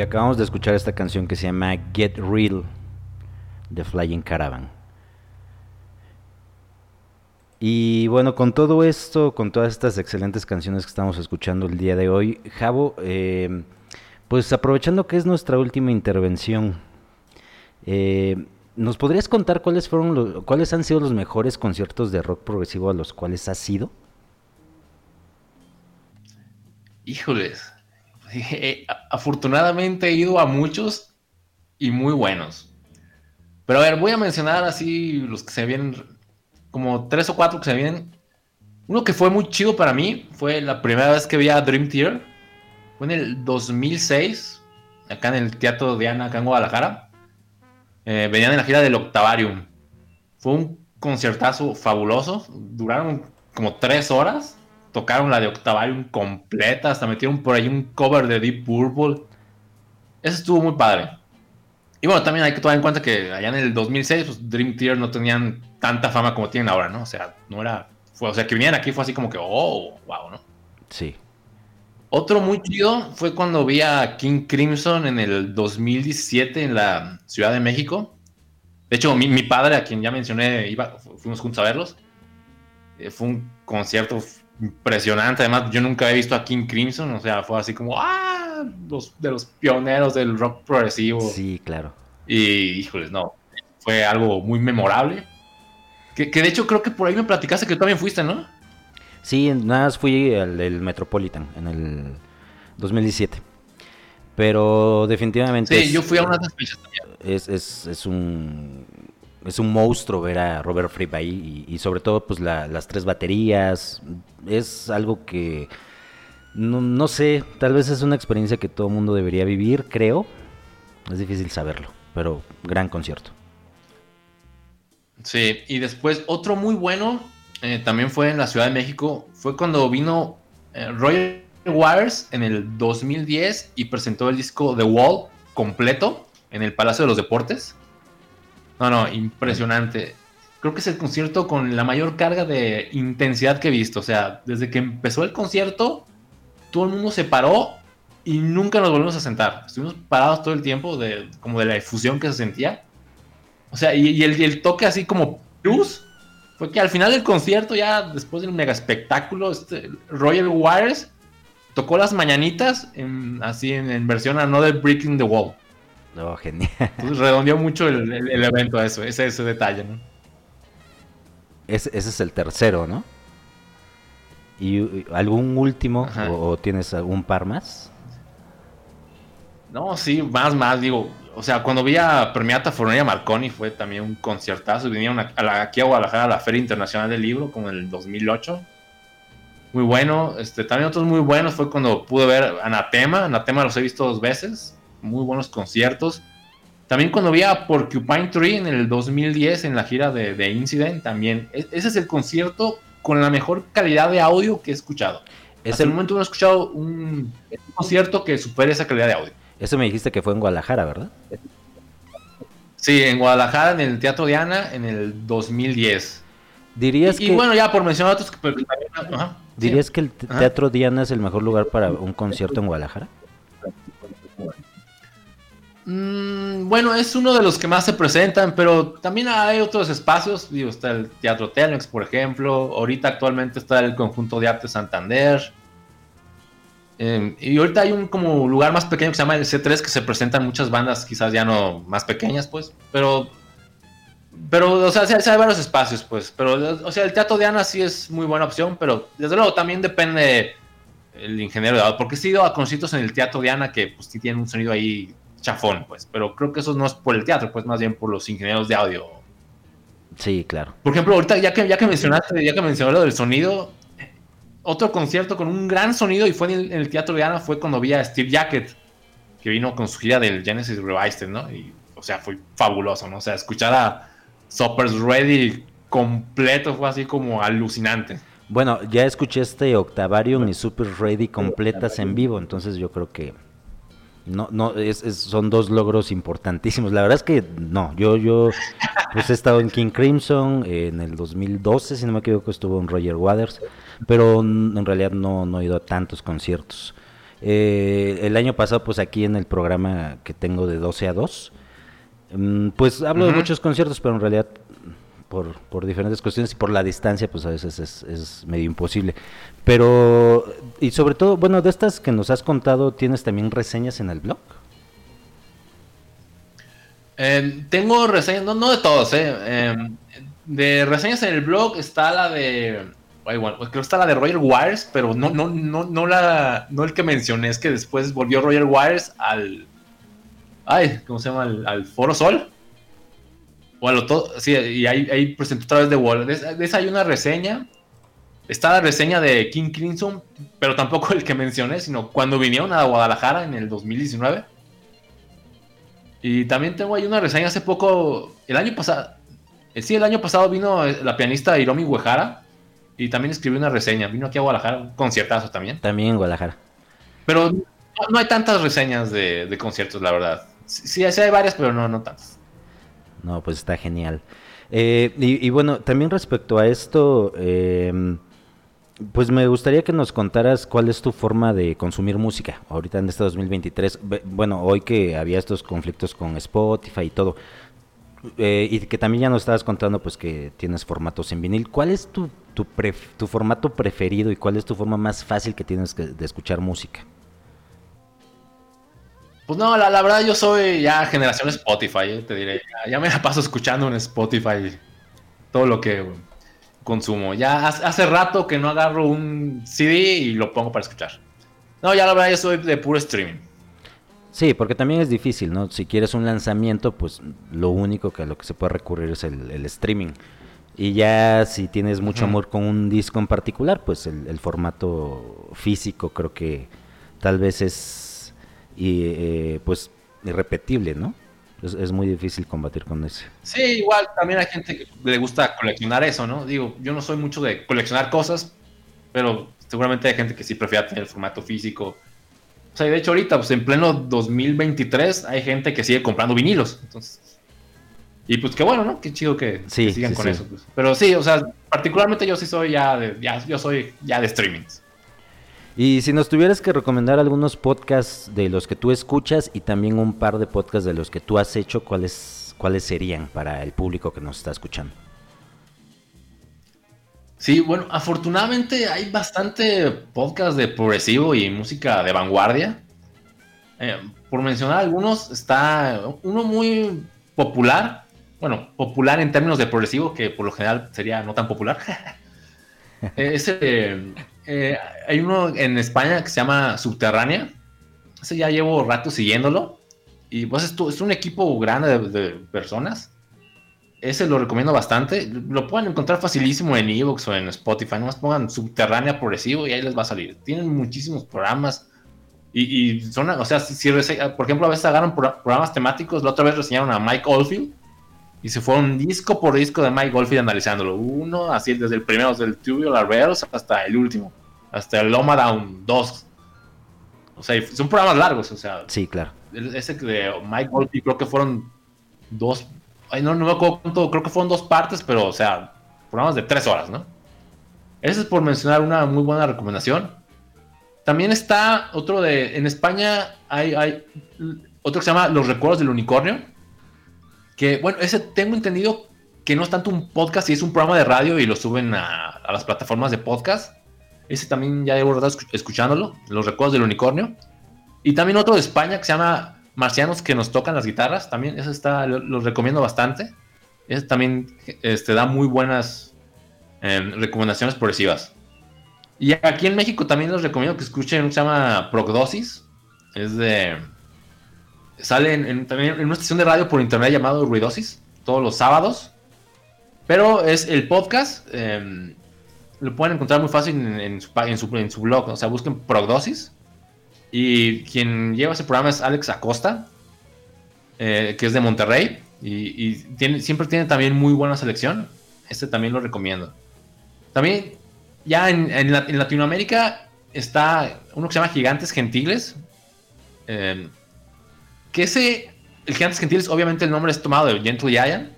Acabamos de escuchar esta canción que se llama Get Real de Flying Caravan. Y bueno, con todo esto, con todas estas excelentes canciones que estamos escuchando el día de hoy, Javo, eh, pues aprovechando que es nuestra última intervención, eh, ¿nos podrías contar cuáles fueron los, cuáles han sido los mejores conciertos de rock progresivo a los cuales has ido? Híjoles, afortunadamente he ido a muchos y muy buenos. Pero a ver, voy a mencionar así los que se vienen, como tres o cuatro que se vienen. Uno que fue muy chido para mí fue la primera vez que vi a Dream Theater. Fue en el 2006, acá en el Teatro Diana, acá en Guadalajara. Eh, venían en la gira del Octavarium. Fue un conciertazo fabuloso. Duraron como tres horas tocaron la de Octavarium completa, hasta metieron por ahí un cover de Deep Purple. Eso estuvo muy padre. Y bueno, también hay que tomar en cuenta que allá en el 2006, pues Dream Theater no tenían tanta fama como tienen ahora, ¿no? O sea, no era. o sea, que vinieran aquí fue así como que, oh, wow, ¿no? Sí. Otro muy chido fue cuando vi a King Crimson en el 2017 en la Ciudad de México. De hecho, mi, mi padre, a quien ya mencioné, iba, fuimos juntos a verlos. Eh, fue un concierto impresionante. Además, yo nunca había visto a King Crimson, o sea, fue así como, ah, los, de los pioneros del rock progresivo. Sí, claro. Y, híjoles, no, fue algo muy memorable. Que, de hecho creo que por ahí me platicaste que tú también fuiste, ¿no? Sí, nada más fui al del Metropolitan en el 2017. Pero definitivamente... Sí, yo fui a una de fechas también. Es, es, es un es un monstruo ver a Robert Fripp ahí y, sobre todo pues las tres baterías. Es algo que no, sé, tal vez es una experiencia que todo mundo debería vivir, creo. Es difícil saberlo, pero gran concierto. Sí, y después otro muy bueno, eh, también fue en la Ciudad de México, fue cuando vino eh, Royal Wires en el 2010 y presentó el disco The Wall completo en el Palacio de los Deportes. No, no, impresionante. Creo que es el concierto con la mayor carga de intensidad que he visto. O sea, desde que empezó el concierto, todo el mundo se paró y nunca nos volvimos a sentar. Estuvimos parados todo el tiempo, de, como de la efusión que se sentía. O sea, y, el, toque así como plus fue que al final del concierto, ya después del mega espectáculo, este, Royal Wires tocó las mañanitas así en, en versión Another Breaking the Wall. No, genial. Entonces redondeó mucho el, evento a eso, ese, ese detalle, ¿no? Ese, es el tercero, ¿no? ¿Y algún último o, tienes algún par más? No, sí, más, más, digo. O sea, cuando vi a Premiata Forneria Marconi fue también un conciertazo. Vinieron aquí a Guadalajara a la Feria Internacional del Libro, como en el 2008. Muy bueno. Este, también otros muy buenos fue cuando pude ver Anatema. Anatema los he visto dos veces muy buenos conciertos. También cuando vi a Porcupine Tree en el 2010 en la gira de, Incident, también. E, ese es el concierto con la mejor calidad de audio que he escuchado. Hasta el momento no he escuchado un, concierto que supere esa calidad de audio. Eso me dijiste que fue en Guadalajara, ¿verdad? Sí, en Guadalajara, en el Teatro Diana, en el 2010. ¿Dirías y, bueno, ya por mencionar otros que... ¿Dirías que el Teatro Diana es el mejor lugar para un concierto en Guadalajara? Mm, bueno, es uno de los que más se presentan, pero también hay otros espacios. Digo, está el Teatro Telmex, por ejemplo. Ahorita actualmente está el Conjunto de Arte Santander. Em, y ahorita hay un como lugar más pequeño que se llama el C3 que se presentan muchas bandas, quizás ya no más pequeñas, pues. Pero, pero, o sea, hay varios espacios, pues. Pero, o sea, el Teatro Diana sí es muy buena opción, pero desde luego también depende el ingeniero de audio. Porque he ido a conciertos en el Teatro Diana que pues sí tienen un sonido ahí chafón, pues. Pero creo que eso no es por el teatro, pues más bien por los ingenieros de audio. Sí, claro. Por ejemplo, ahorita ya que, ya que mencionaste, ya que mencionó lo del sonido, otro concierto con un gran sonido y fue en el, Teatro de Ana, fue cuando vi a Steve Jacket, que vino con su gira del Genesis Revised, ¿no? Y, o sea, fue fabuloso, ¿no? O sea, escuchar a Suppers Ready completo fue así como alucinante. Bueno, ya escuché este Octavarium y Super Ready completas en vivo, entonces yo creo que no, no, es, son dos logros importantísimos. La verdad es que no, yo, yo pues he estado en King Crimson en el 2012, si no me equivoco, estuvo en Roger Waters, pero en realidad no, no he ido a tantos conciertos. Eh, el año pasado, pues aquí en el programa que tengo de 12 a 2, mm, pues hablo de muchos conciertos, pero en realidad por, por diferentes cuestiones y por la distancia, pues a veces es, medio imposible. Pero, y sobre todo, bueno, de estas que nos has contado, ¿tienes también reseñas en el blog? Eh, tengo reseñas, no, no de todos, eh. Em, de reseñas en el blog está la de. Bueno, creo que está la de Roger Wires, pero no, no, no, no, la, no el que mencioné, es que después volvió Roger Wires al. Ay, ¿cómo se llama? al Foro Sol. Bueno, todo, sí, y ahí, ahí presentó otra vez de Wall. De, esa hay una reseña. Está la reseña de King Crimson, pero tampoco el que mencioné, sino cuando vinieron a Guadalajara en el 2019. Y también tengo ahí una reseña hace poco, el año pasado. Eh, sí, el año pasado vino eh, la pianista Hiromi Uehara y también escribió una reseña. Vino aquí a Guadalajara, un conciertazo también. También en Guadalajara. Pero no, hay tantas reseñas de, de, conciertos, la verdad. Sí, sí hay varias, pero no, no tantas. No, pues está genial. Eh, y, bueno, también respecto a esto, em, pues me gustaría que nos contaras cuál es tu forma de consumir música ahorita en este 2023. Bueno, hoy que había estos conflictos con Spotify y todo, eh, y que también ya nos estabas contando pues que tienes formatos en vinil. ¿Cuál es tu, tu, tu formato preferido y cuál es tu forma más fácil que tienes de escuchar música? Pues no, la, verdad yo soy ya generación Spotify, eh, te diré. Ya, me la paso escuchando en Spotify todo lo que consumo. Ya hace rato que no agarro un CD y lo pongo para escuchar. No, ya la verdad yo soy de puro streaming. Sí, porque también es difícil, ¿no? Si quieres un lanzamiento, pues lo único que a lo que se puede recurrir es el, streaming. Y ya si tienes mucho amor con un disco en particular, pues el formato físico creo que tal vez es y eh, pues irrepetible, ¿no? Es, muy difícil combatir con eso. Sí, igual también hay gente que le gusta coleccionar eso, ¿no? Digo, yo no soy mucho de coleccionar cosas, pero seguramente hay gente que sí prefiere tener el formato físico. O sea, de hecho ahorita, pues en pleno 2023 hay gente que sigue comprando vinilos, entonces... Y pues qué bueno, ¿no? Qué chido que, sigan con eso. Pues. Pero sí, o sea, particularmente yo sí soy ya de, ya, yo soy ya de streamings. Y si nos tuvieras que recomendar algunos podcasts de los que tú escuchas y también un par de podcasts de los que tú has hecho, ¿cuáles, cuáles serían para el público que nos está escuchando? Sí, bueno, afortunadamente hay bastante podcast de progresivo y música de vanguardia. Eh, por mencionar algunos, está uno muy popular, bueno, popular en términos de progresivo, que por lo general sería no tan popular. Ese eh, hay uno en España que se llama Subterránea. Ese ya llevo rato siguiéndolo. Y pues es, un equipo grande de, personas. Ese lo recomiendo bastante. Lo pueden encontrar facilísimo en Evox o en Spotify. Nomás pongan Subterránea Progresivo y ahí les va a salir. Tienen muchísimos programas. Y, son, o sea, si, por ejemplo, a veces agarran programas temáticos. La otra vez reseñaron a Mike Oldfield y se fueron disco por disco de Mike Goldfield analizándolo. Uno, así desde el primero, desde el Tubular Bells hasta el último, hasta el Loma Down 2. O sea, son programas largos, o sea. Sí, claro. Ese de Mike Goldfield creo que fueron dos, ay, no, no me acuerdo cuánto, creo que fueron dos partes, pero, o sea, programas de tres horas, ¿no? Ese es por mencionar una muy buena recomendación. También está otro de, en España hay, hay otro que se llama Los Recuerdos del Unicornio que, bueno, ese tengo entendido que no es tanto un podcast y es un programa de radio y lo suben a, las plataformas de podcast. Ese también ya llevo rato escuchándolo, Los Recuerdos del Unicornio. Y también otro de España que se llama Marcianos que nos tocan las guitarras. También ese está, lo, recomiendo bastante. Ese también este, da muy buenas em, recomendaciones progresivas. Y aquí en México también les recomiendo que escuchen que se llama Prognosis. Es de Sale en, también en una estación de radio por internet llamado Ruidosis, todos los sábados. Pero es el podcast. Em, lo pueden encontrar muy fácil en, su, blog. O sea, busquen Prognosis. Y quien lleva ese programa es Alex Acosta, eh, que es de Monterrey. Y, siempre tiene también muy buena selección. Este también lo recomiendo. También, ya en, Latinoamérica está uno que se llama Gigantes Gentiles. Eh, que ese, el Gigantes Gentiles, obviamente el nombre es tomado de Gentle Giant.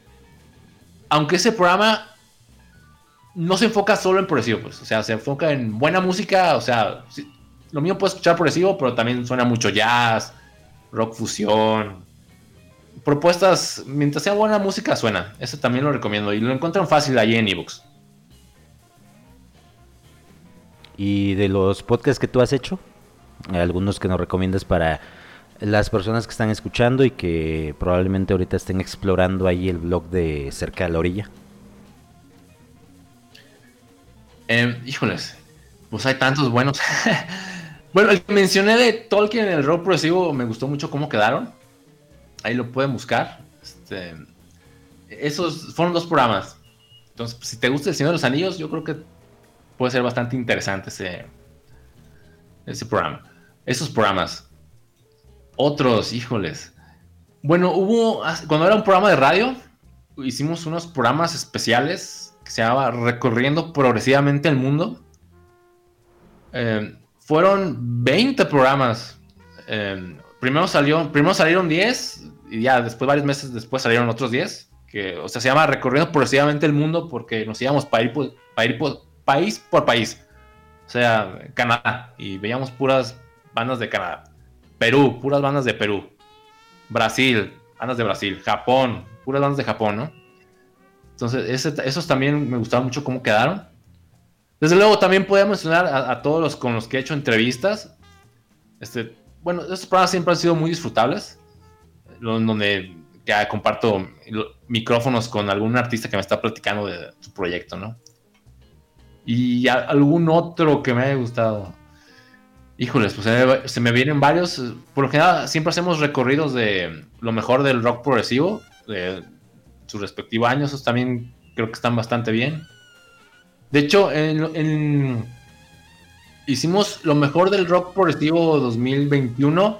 Aunque ese programa no se enfoca solo en progresivo, pues. O sea, se enfoca en buena música. O sea, lo mío puede escuchar progresivo, pero también suena mucho jazz, rock fusión. Propuestas, mientras sea buena música, suena. Ese también lo recomiendo. Y lo encuentran fácil ahí en ebooks. ¿Y de los podcasts que tú has hecho? Algunos que nos recomiendas para las personas que están escuchando y que probablemente ahorita estén explorando ahí el blog de Cerca de la Orilla. Eh, híjoles, pues hay tantos buenos. bueno, el que mencioné de Tolkien en el rock progresivo me gustó mucho cómo quedaron. Ahí lo pueden buscar. Este, esos fueron dos programas. Entonces, pues, si te gusta El Señor de los Anillos, yo creo que puede ser bastante interesante ese, ese programa. Esos programas. Otros, híjoles. Bueno, hubo, cuando era un programa de radio, hicimos unos programas especiales se llamaba Recorriendo Progresivamente el Mundo. Eh, fueron 20 programas. Eh, primero, salió, primero salieron 10 y ya después, varios meses después salieron otros 10. Que, o sea, se llama Recorriendo Progresivamente el Mundo porque nos íbamos para ir país por país. O sea, Canadá. Y veíamos puras bandas de Canadá. Perú, puras bandas de Perú. Brasil, bandas de Brasil. Japón, puras bandas de Japón, ¿no? Entonces, esos también me gustaban mucho cómo quedaron. Desde luego, también podía mencionar a, todos los con los que he hecho entrevistas. Este, bueno, estos programas siempre han sido muy disfrutables. Donde ya comparto micrófonos con algún artista que me está platicando de su proyecto, ¿no? Y algún otro que me haya gustado. Híjoles, pues se me vienen varios. Por lo general, siempre hacemos recorridos de lo mejor del rock progresivo. De, su respectivo año, esos también creo que están bastante bien. De hecho, hicimos lo mejor del rock progresivo 2021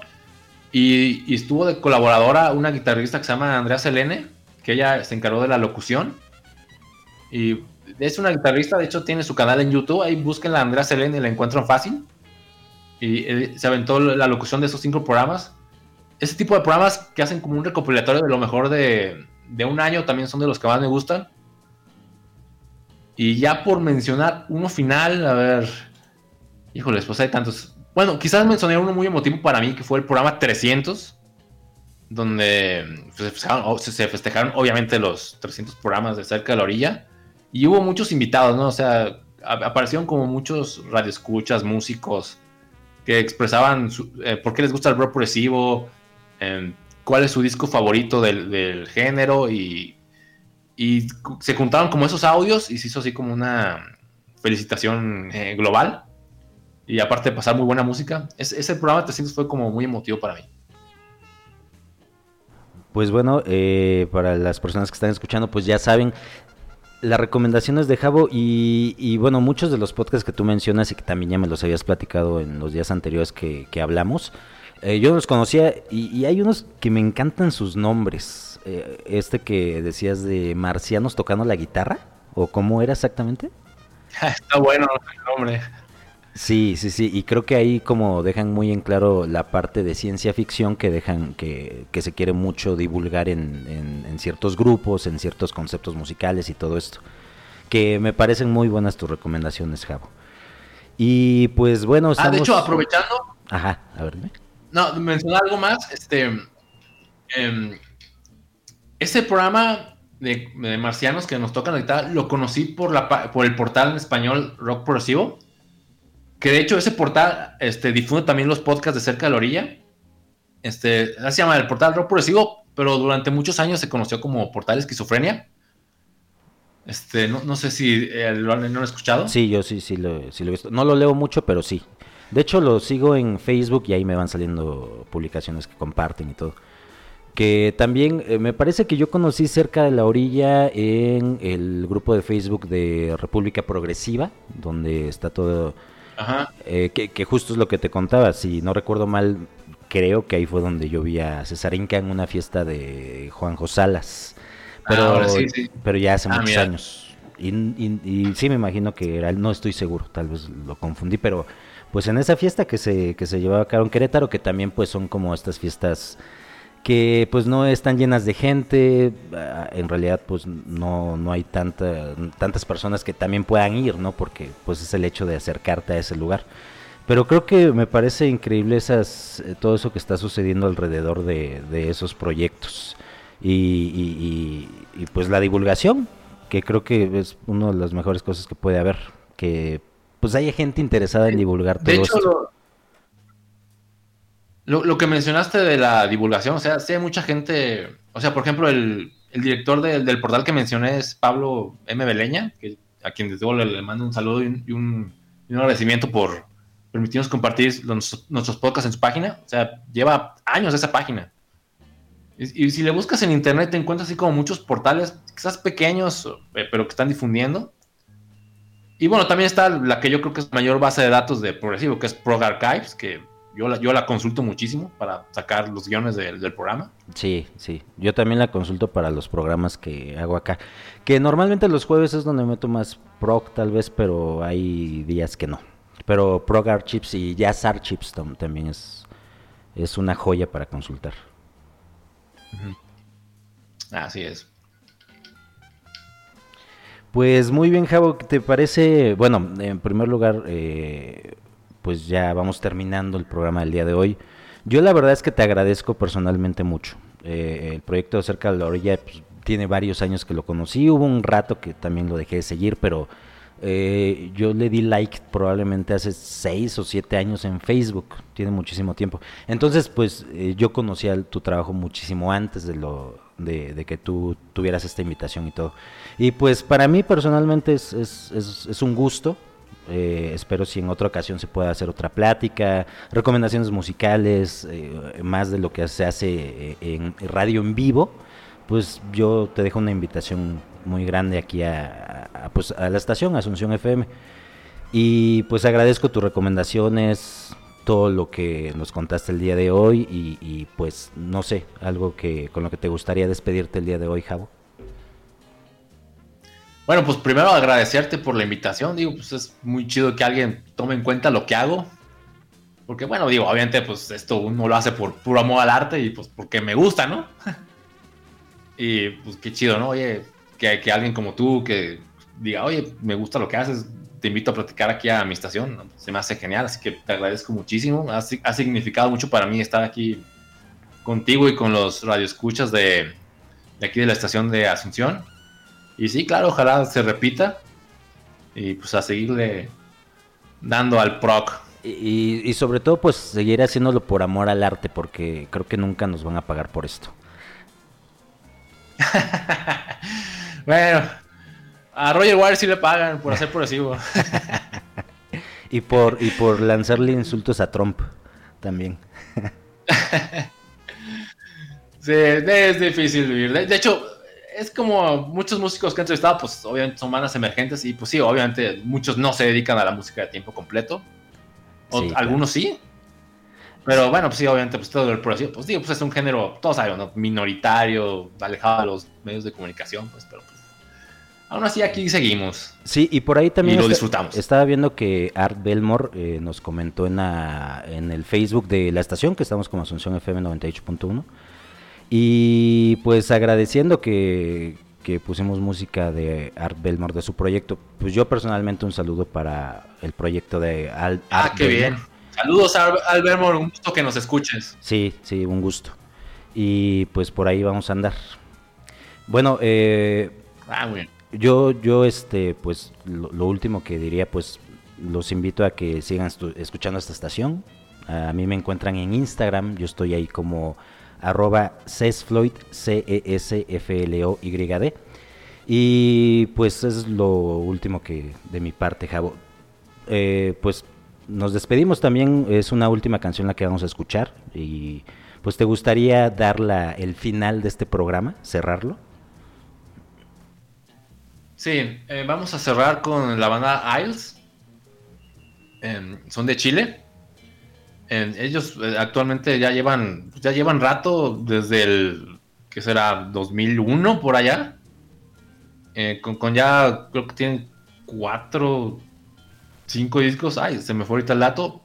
y, estuvo de colaboradora una guitarrista que se llama Andrea Selene, que ella se encargó de la locución. Y es una guitarrista, de hecho tiene su canal en YouTube, ahí busquen a Andrea Selene y la encuentran fácil. Y eh, se aventó la locución de esos cinco programas. Ese tipo de programas que hacen como un recopilatorio de lo mejor de, de un año también son de los que más me gustan. Y ya por mencionar uno final, a ver. Híjoles, pues hay tantos. Bueno, quizás mencioné uno muy emotivo para mí, que fue el programa 300, donde pues, se, festejaron, obviamente los 300 programas de cerca de la orilla. Y hubo muchos invitados, ¿no? O sea, aparecieron como muchos radioescuchas, músicos, que expresaban eh, por qué les gusta el rock progresivo, eh, cuál es su disco favorito del, género y, se juntaron como esos audios y se hizo así como una felicitación eh, global. Y aparte de pasar muy buena música, ese programa de 300 fue como muy emotivo para mí. Pues bueno, eh, para las personas que están escuchando, pues ya saben, las recomendaciones de Javo y, y, bueno, muchos de los podcasts que tú mencionas y que también ya me los habías platicado en los días anteriores que, que hablamos, eh, yo los conocía y, hay unos que me encantan sus nombres. Eh, este que decías de marcianos tocando la guitarra, ¿o cómo era exactamente? Está bueno el nombre. Sí, sí, sí, y creo que ahí como dejan muy en claro la parte de ciencia ficción que dejan que, se quiere mucho divulgar en, en, ciertos grupos, en ciertos conceptos musicales y todo esto. Que me parecen muy buenas tus recomendaciones, Javo. Y pues bueno, Ah, de hecho, aprovechando... Ajá, a ver, no, mencionar algo más. Este, em, ese programa de, marcianos que nos tocan ahorita lo conocí por, la, por el portal en español Rock Progresivo. Que de hecho ese portal este, difunde también los podcasts de cerca de la orilla. Este, se llama el portal Rock Progresivo, pero durante muchos años se conoció como portal Esquizofrenia. Este, no, sé si eh, lo han, no escuchado. Sí, yo sí, sí lo, sí lo he visto. No lo leo mucho, pero sí. De hecho, lo sigo en Facebook y ahí me van saliendo publicaciones que comparten y todo. que también eh, me parece que yo conocí cerca de la orilla en el grupo de Facebook de República Progresiva, donde está todo... Eh, que, justo es lo que te contaba, si no recuerdo mal, creo que ahí fue donde yo vi a César Inca en una fiesta de Juanjo Salas, pero, ah, pero ya hace ah, muchos años. Y, y, sí me imagino que era, no estoy seguro, tal vez lo confundí, pero pues en esa fiesta que se, que se llevaba a cabo en Querétaro, que también pues son como estas fiestas que pues no están llenas de gente, ah, en realidad pues no, no hay tanta, tantas personas que también puedan ir, ¿no? Porque pues es el hecho de acercarte a ese lugar. Pero creo que me parece increíble esas, eh, todo eso que está sucediendo alrededor de, esos proyectos. Y, y, pues la divulgación, que creo que es una de las mejores cosas que puede haber, que pues haya gente interesada en divulgar todo esto. Lo, que mencionaste de la divulgación, o sea, sí hay mucha gente, o sea, por ejemplo, el, director del portal que mencioné es Pablo M. Beleña, que, a quien desde luego le, mando un saludo y un, agradecimiento por permitirnos compartir nuestros podcasts en su página. O sea, lleva años esa página. Y, y, si le buscas en internet te encuentras así como muchos portales, quizás pequeños, eh, pero que están difundiendo. Y bueno, también está la que yo creo que es la mayor base de datos de progresivo, que es Prog Archives, que yo la, yo la consulto muchísimo para sacar los guiones del programa. Sí, sí. Yo también la consulto para los programas que hago acá. Que normalmente los jueves es donde meto más prog tal vez, pero hay días que no. Pero prog Archives y Jazz Archives también es, es una joya para consultar. Así es. Pues muy bien, Javo, ¿te parece? Bueno, en primer lugar, eh, pues ya vamos terminando el programa del día de hoy. Yo la verdad es que te agradezco personalmente mucho. Eh, el proyecto de Cerca de la Orilla pues, tiene varios años que lo conocí, hubo un rato que también lo dejé de seguir, pero eh, yo le di like probablemente hace seis o siete años en Facebook, tiene muchísimo tiempo. Entonces, pues eh, yo conocía tu trabajo muchísimo antes de lo de, que tú tuvieras esta invitación y todo. Y pues para mí personalmente es un gusto eh, espero si en otra ocasión se pueda hacer otra plática, recomendaciones musicales, eh, más de lo que se hace eh, en radio en vivo. Pues yo te dejo una invitación muy grande aquí a, pues a la estación Asunción FM. Y pues agradezco tus recomendaciones, todo lo que nos contaste el día de hoy y, y pues no sé, algo que con lo que te gustaría despedirte el día de hoy, Javo. Bueno, pues primero agradecerte por la invitación. Digo, pues es muy chido que alguien tome en cuenta lo que hago. Porque, bueno, digo, obviamente, pues esto uno lo hace por puro amor al arte y pues porque me gusta, ¿no? y pues qué chido, ¿no? Oye, que, que alguien como tú que diga, oye, me gusta lo que haces, te invito a platicar aquí a mi estación. Se me hace genial, así que te agradezco muchísimo. Ha, ha significado mucho para mí estar aquí contigo y con los radioescuchas de, de aquí de la estación de Asunción. Y sí, claro, ojalá se repita. Y pues a seguirle dando al proc. Y, sobre todo, pues seguir haciéndolo por amor al arte, porque creo que nunca nos van a pagar por esto. bueno, a Roger Waters sí le pagan por hacer progresivo. y por y por lanzarle insultos a Trump también. sí, es difícil vivir. de hecho, es como muchos músicos que he entrevistado, pues obviamente son bandas emergentes y pues sí, obviamente muchos no se dedican a la música de tiempo completo. O algunos sí. Pero bueno, pues sí, obviamente, pues todo el progresivo, pues digo, pues es un género, todos saben, ¿no? minoritario, alejado de los medios de comunicación, pues, pero pues, aún así aquí seguimos. Sí, y por ahí también lo disfrutamos. Estaba viendo que Art Belmore eh, nos comentó en, en el Facebook de la estación, que estamos con Asunción FM 98.1 y pues agradeciendo que, pusimos música de Art Belmore de su proyecto, pues yo personalmente un saludo para el proyecto de Art Ah, qué bien. Saludos a Art Belmore, un gusto que nos escuches. Sí, sí, un gusto. Y pues por ahí vamos a andar. Bueno, eh, ah, bien. yo, yo, este, pues lo, último que diría, pues los invito a que sigan escuchando esta estación. A mí me encuentran en Instagram, yo estoy ahí como arroba Cesfloyd, C-E-S-F-L-O-Y-D. Y pues es lo último que de mi parte, Javo. Eh, pues nos despedimos también, es una última canción la que vamos a escuchar y pues te gustaría dar la, el final de este programa, cerrarlo. Sí, eh, vamos a cerrar con la banda Isles. Em, son de Chile. Ellos eh, actualmente ya llevan, ya llevan rato desde el, ¿qué será? 2001 por allá. Eh, con, con, ya creo que tienen cuatro, cinco discos. Ay, se me fue ahorita el dato.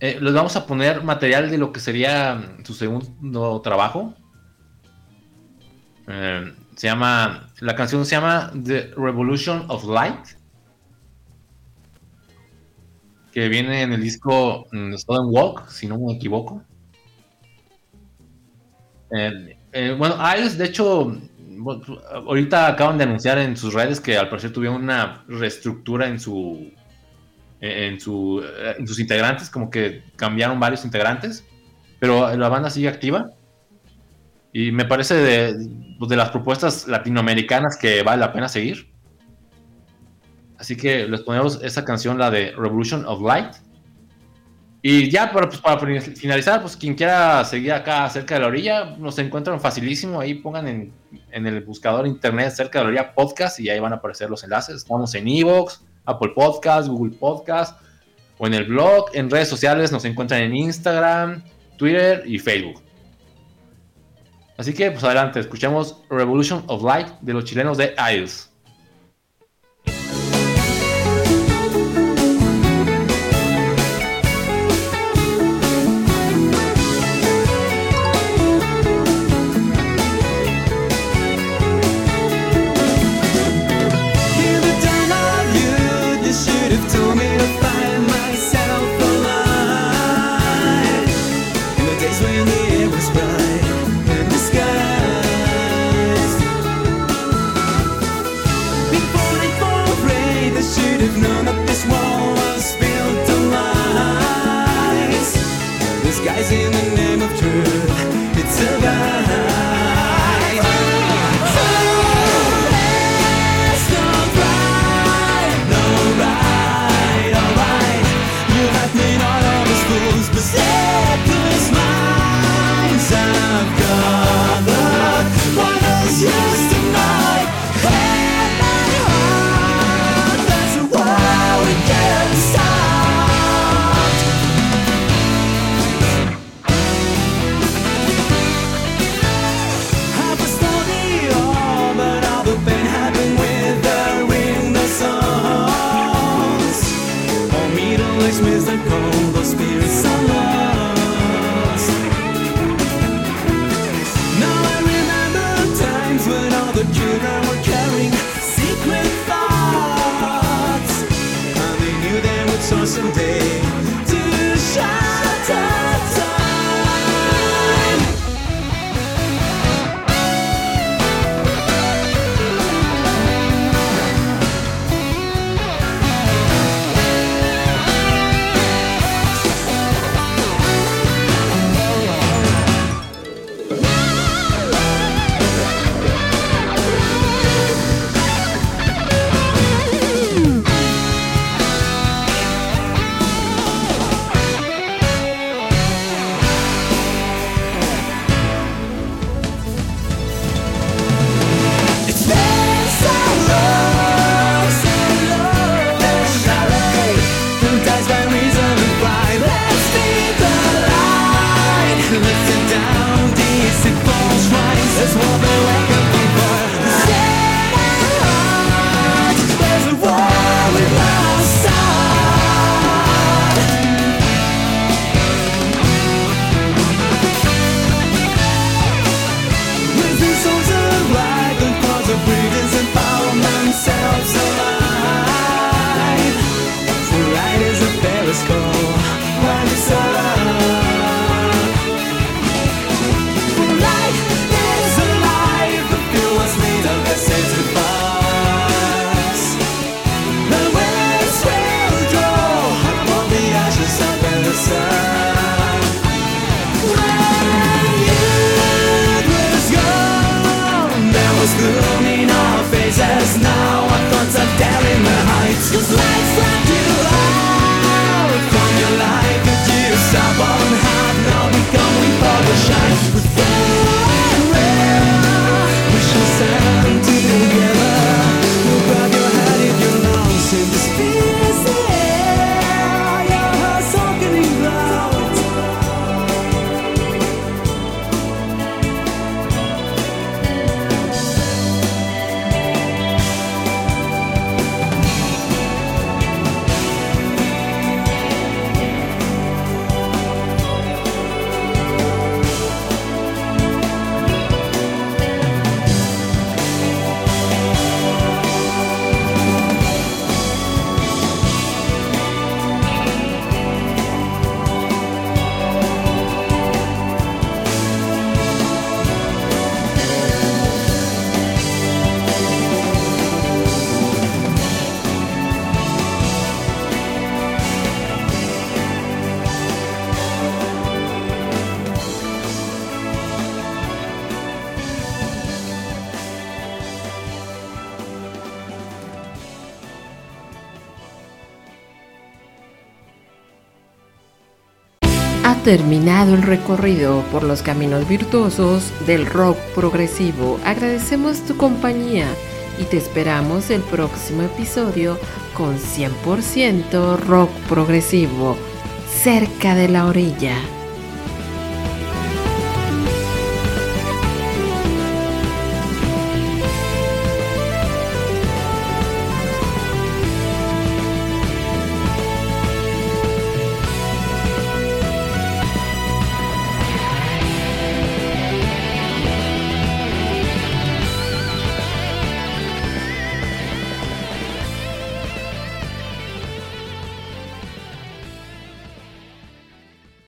Eh, les vamos a poner material de lo que sería mm, su segundo trabajo. Eh, se llama. La canción se llama The Revolution of Light. Que viene en el disco mm, Southern Walk, si no me equivoco. Eh, bueno, Iles, de hecho, ahorita acaban de anunciar en sus redes que al parecer tuvieron una reestructura en su en, su, en sus integrantes, como que cambiaron varios integrantes, pero la banda sigue activa. Y me parece de, de las propuestas latinoamericanas que vale la pena seguir. Así que les ponemos esa canción, la de Revolution of Light. Y ya para, pues, para finalizar, pues quien quiera seguir acá cerca de la orilla, nos encuentran facilísimo. Ahí pongan en, en el buscador internet cerca de la orilla podcast y ahí van a aparecer los enlaces. Estamos en Evox, Apple Podcast, Google Podcast o en el blog. En redes sociales nos encuentran en Instagram, Twitter y Facebook. Así que, pues adelante, escuchamos Revolution of Light de los chilenos de Isles. Terminado el recorrido por los caminos virtuosos del rock progresivo. Agradecemos tu compañía y te esperamos el próximo episodio con 100% rock progresivo cerca de la orilla.